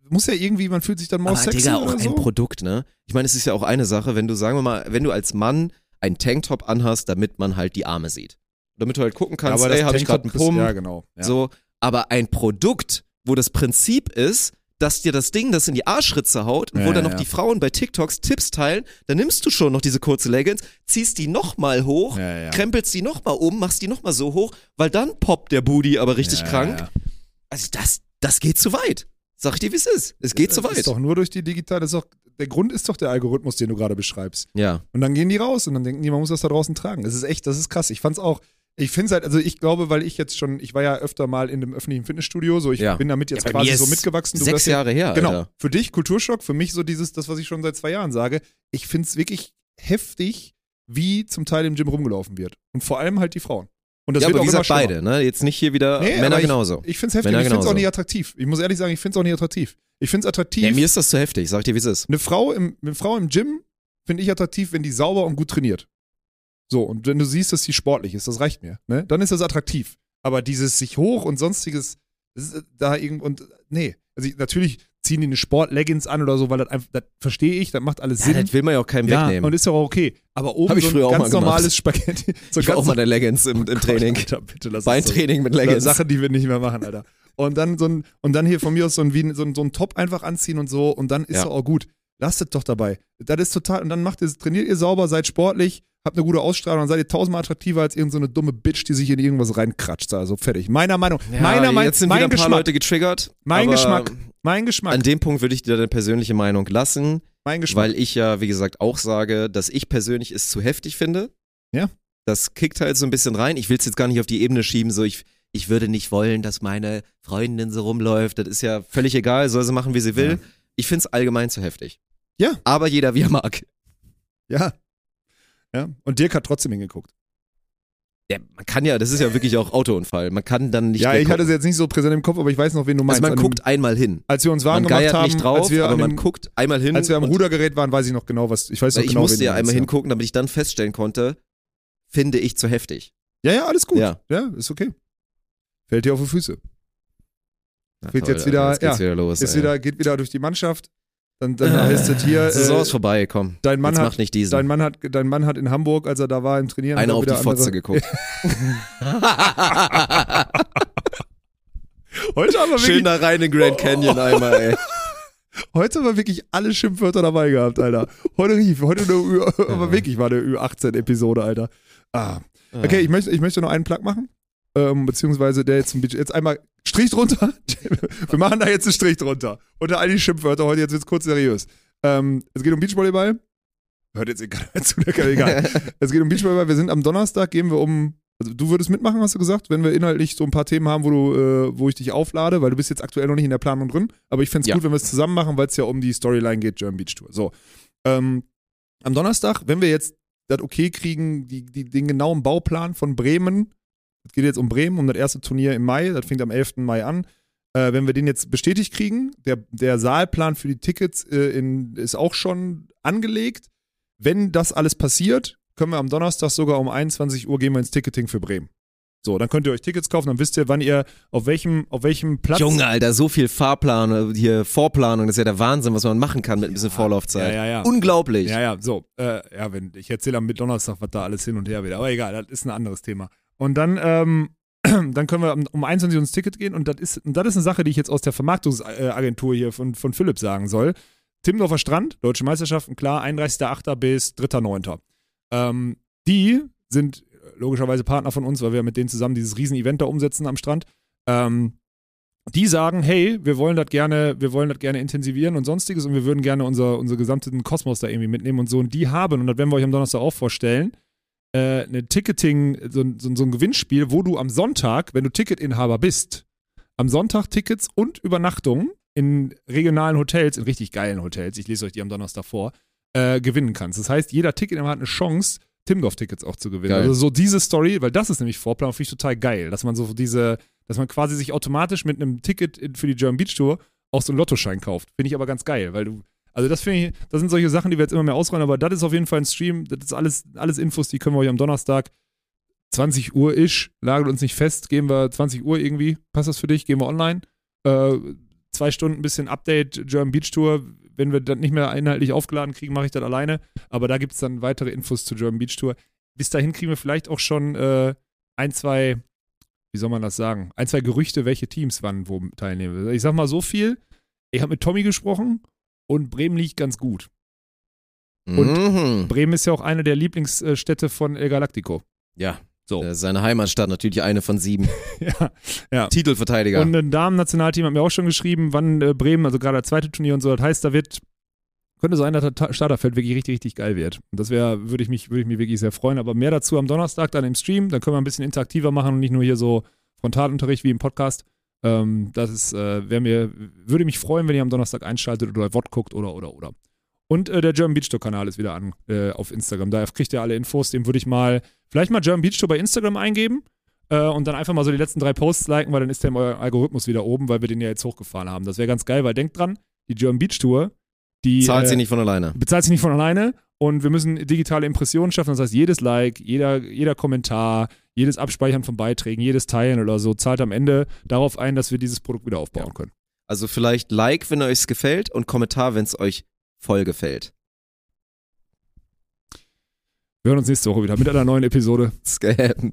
Muss ja irgendwie, man fühlt sich dann mal Aber sexy Digga, auch ein so. Produkt, ne? Ich meine, es ist ja auch eine Sache, wenn du, sagen wir mal, wenn du als Mann einen Tanktop anhast, damit man halt die Arme sieht. Damit du halt gucken kannst, das ey, habe ich gerade einen Pump, Ja, genau. Ja. so, aber ein Produkt, wo das Prinzip ist, dass dir das Ding das in die Arschritze haut und Ja, wo dann ja, noch ja. die Frauen bei TikToks Tipps teilen, dann nimmst du schon noch diese kurze Leggings, ziehst die nochmal hoch, Ja, ja. krempelst die nochmal um, machst die nochmal so hoch, weil dann poppt der Booty aber richtig Ja, krank. ja. Also das, das geht zu weit. Sag ich dir, wie es ist. Es geht zu Das weit. Ist doch nur durch die digitale, ist doch, der Grund ist doch der Algorithmus, den du gerade beschreibst. ja. Und dann gehen die raus und dann denken die, man muss das da draußen tragen. Das ist echt, das ist krass. Ich fand's auch, ich finde es halt, also ich glaube, weil ich jetzt schon, ich war ja öfter mal in dem öffentlichen Fitnessstudio, so ich Ja. bin damit jetzt Ja, quasi so mitgewachsen. Du Sechs Jahre her, Genau. Alter. Für dich Kulturschock, für mich so dieses, das, was ich schon seit zwei Jahren sage. Ich finde es wirklich heftig, wie zum Teil im Gym rumgelaufen wird. Und vor allem halt die Frauen. Und das ja, wird aber auch wie immer gesagt, beide, ne? Jetzt nicht hier wieder Nee, Männer aber genauso. Ich finde es heftig, Männer ich finde es auch nicht attraktiv. Ich muss ehrlich sagen, ich finde es auch nicht attraktiv. Ich finde es attraktiv. Ja, mir ist das zu heftig, sag ich dir, wie es ist. Eine Frau im, eine Frau im Gym finde ich attraktiv, wenn die sauber und gut trainiert. So, und wenn du siehst, dass sie sportlich ist, das reicht mir. Ne? Dann ist das attraktiv. Aber dieses sich hoch und sonstiges, äh, da irgend und nee. Also ich, natürlich ziehen die eine Sport-Leggings an oder so, weil das einfach, das verstehe ich, das macht alles Ja, Sinn. das will man ja auch keinem Ja, wegnehmen. und ist ja auch okay. Aber oben so ein ganz normales Spaghetti. (laughs) So ich war auch ganz mal der Leggings im, im (laughs) Training. Alter, bitte, lass Beintraining mit so. Leggings. Sachen, die wir nicht mehr machen, Alter. Und dann so ein, und dann hier von mir aus so ein, so ein, so ein Top einfach anziehen und so und dann ist Ja. auch gut. Lasst doch dabei. Das ist total, und dann macht ihr, trainiert ihr sauber, seid sportlich, habt eine gute Ausstrahlung, dann seid ihr tausendmal attraktiver als irgendeine so dumme Bitch, die sich in irgendwas reinkratscht. Also fertig. Meiner Meinung. Ja, meiner Meinung. jetzt sind mein wieder ein paar Geschmack. Leute getriggert. Mein Geschmack. Mein Geschmack. An dem Punkt würde ich dir deine persönliche Meinung lassen, mein Geschmack. weil ich ja, wie gesagt, auch sage, dass ich persönlich es zu heftig finde. Ja. Das kickt halt so ein bisschen rein. Ich will es jetzt gar nicht auf die Ebene schieben, so ich, ich würde nicht wollen, dass meine Freundin so rumläuft. Das ist ja völlig egal, soll sie machen, wie sie will. Ja. Ich finde es allgemein zu heftig. Ja. Aber jeder, wie er mag. Ja. Ja. Und Dirk hat trotzdem hingeguckt. Ja, man kann ja, das ist ja wirklich auch Autounfall. Man kann dann nicht ja, ich hatte es jetzt nicht so präsent im Kopf, aber ich weiß noch, wen du meinst. Also man An dem- guckt einmal hin. als wir uns warm Man geiert haben, nicht drauf, als wir, aber an man dem, guckt einmal hin. als wir am Rudergerät waren, weiß ich noch genau, was ich weiß noch ich genau, musste wen ja einmal hingucken, damit ich dann feststellen konnte, finde ich zu heftig. Ja, ja, alles gut. Ja. Ja, ist okay. Fällt dir auf die Füße. Toll, jetzt wieder- jetzt ja, wieder los. Ist ey. wieder, geht wieder durch die Mannschaft. Dann, dann (laughs) heißt es hier, Saison äh, ist vorbei, komm. dein Mann jetzt hat- nicht diesen. dein Mann, hat, dein Mann hat in Hamburg, als er da war im Trainieren, Einer auf die wieder Fotze andere- geguckt. (laughs) Heute haben wir Schön wirklich, da rein in Grand Canyon einmal, ey. (laughs) heute haben wir wirklich alle Schimpfwörter dabei gehabt, Alter. Heute rief, heute eine Ü, aber wirklich war eine Ü18-Episode, Alter. Ah. Okay, ich möchte, ich möchte noch einen Plug machen. Ähm, beziehungsweise der jetzt, jetzt einmal Strich drunter. (laughs) Wir machen da jetzt einen Strich drunter. Unter all die Schimpfwörter heute, jetzt wird's kurz seriös. Ähm, es geht um Beachvolleyball. Hört jetzt egal (laughs) zu, egal. (laughs) Es geht um Beachvolleyball. Wir sind am Donnerstag, gehen wir um. Also du würdest mitmachen, hast du gesagt, wenn wir inhaltlich so ein paar Themen haben, wo du, äh, wo ich dich auflade, weil du bist jetzt aktuell noch nicht in der Planung drin. Aber ich fände es Ja. gut, wenn wir es zusammen machen, weil es ja um die Storyline geht, German Beach Tour. So. Ähm, am Donnerstag, wenn wir jetzt das okay kriegen, die, die, den genauen Bauplan von Bremen, es geht jetzt um Bremen, um das erste Turnier im Mai, das fängt am 11. Mai an. Äh, wenn wir den jetzt bestätigt kriegen, der, der Saalplan für die Tickets äh, in, ist auch schon angelegt. Wenn das alles passiert, können wir am Donnerstag sogar um 21 Uhr gehen wir ins Ticketing für Bremen. So, dann könnt ihr euch Tickets kaufen, dann wisst ihr, wann ihr auf welchem, auf welchem Platz. Junge, Alter, so viel Fahrplan, äh, hier Vorplanung, das ist ja der Wahnsinn, was man machen kann mit ein bisschen Vorlaufzeit. Ja, ja, ja. Unglaublich. Ja, ja, so. Äh, ja, wenn, ich erzähle am Donnerstag, was da alles hin und her wieder. Aber egal, das ist ein anderes Thema. Und dann, ähm, (clears throat) dann können wir um- um 21 Uhr ins Ticket gehen und das ist, und das ist eine Sache, die ich jetzt aus der Vermarktungsagentur hier von, von Philipp sagen soll. Timmendorfer Strand, Deutsche Meisterschaften, klar, 31.08. bis 3.09. Ähm, die sind logischerweise Partner von uns, weil wir mit denen zusammen dieses Riesen-Event da umsetzen am Strand. Ähm, die sagen, hey, wir wollen das gerne, wir wollen das gerne intensivieren und sonstiges und wir würden gerne unser, unser gesamten Kosmos da irgendwie mitnehmen und so. Und die haben, und das werden wir euch am Donnerstag auch vorstellen, äh, eine Ticketing, so, ein- so, ein- so ein Gewinnspiel, wo du am Sonntag, wenn du Ticketinhaber bist, am Sonntag Tickets und Übernachtung in regionalen Hotels, in richtig geilen Hotels, ich lese euch die am Donnerstag vor, äh, gewinnen kannst. Das heißt, jeder Ticketinhaber hat eine Chance, Timdorf-Tickets auch zu gewinnen. Geil. Also so diese Story, weil das ist nämlich Vorplan, finde ich total geil, dass man so diese, dass man quasi sich automatisch mit einem Ticket für die German Beach Tour auch so einen Lottoschein kauft. Finde ich aber ganz geil, weil du, also das finde ich, das sind solche Sachen, die wir jetzt immer mehr ausrollen, aber das ist auf jeden Fall ein Stream, das ist alles, alles Infos, die können wir euch am Donnerstag 20 Uhr ish, lagert uns nicht fest, gehen wir 20 Uhr irgendwie, passt das für dich, gehen wir online, äh, zwei Stunden bisschen Update, German Beach Tour, wenn wir das nicht mehr inhaltlich aufgeladen kriegen, mache ich das alleine, aber da gibt es dann weitere Infos zur German Beach Tour. Bis dahin kriegen wir vielleicht auch schon äh, ein, zwei, wie soll man das sagen, ein, zwei Gerüchte, welche Teams wann wo teilnehmen. Ich sag mal so viel, ich habe mit Tommy gesprochen und Bremen liegt ganz gut. Mhm. Bremen ist ja auch eine der Lieblingsstädte von El Galactico. Ja. So. Äh, Seine Heimatstadt, natürlich eine von sieben. (laughs) ja. Titelverteidiger. Und ein Damen-Nationalteam hat mir auch schon geschrieben, wann äh, Bremen, also gerade das zweite Turnier und so, das heißt, da wird, könnte sein, dass das Ta- Starterfeld wirklich richtig, richtig geil wird. Und das wäre, würde ich mich, würde ich mich wirklich sehr freuen. Aber mehr dazu am Donnerstag dann im Stream, dann können wir ein bisschen interaktiver machen und nicht nur hier so Frontalunterricht wie im Podcast. Ähm, das ist, äh, wäre mir, würde mich freuen, wenn ihr am Donnerstag einschaltet oder VOD guckt oder, oder, oder. Und äh, der German Beach Tour Kanal ist wieder an äh, auf Instagram. Da kriegt ihr alle Infos. Dem würde ich mal, vielleicht mal German Beach Tour bei Instagram eingeben äh, und dann einfach mal so die letzten drei Posts liken, weil dann ist der im euer Algorithmus wieder oben, weil wir den ja jetzt hochgefahren haben. Das wäre ganz geil, weil denkt dran, die German Beach Tour, die Zahlt äh, sie nicht von alleine. bezahlt sich nicht von alleine und wir müssen digitale Impressionen schaffen. Das heißt, jedes Like, jeder, jeder Kommentar, jedes Abspeichern von Beiträgen, jedes Teilen oder so zahlt am Ende darauf ein, dass wir dieses Produkt wieder aufbauen können. Also vielleicht Like, wenn euch gefällt und Kommentar, wenn es euch voll gefällt. Wir hören uns nächste Woche wieder mit einer neuen Episode. Scam.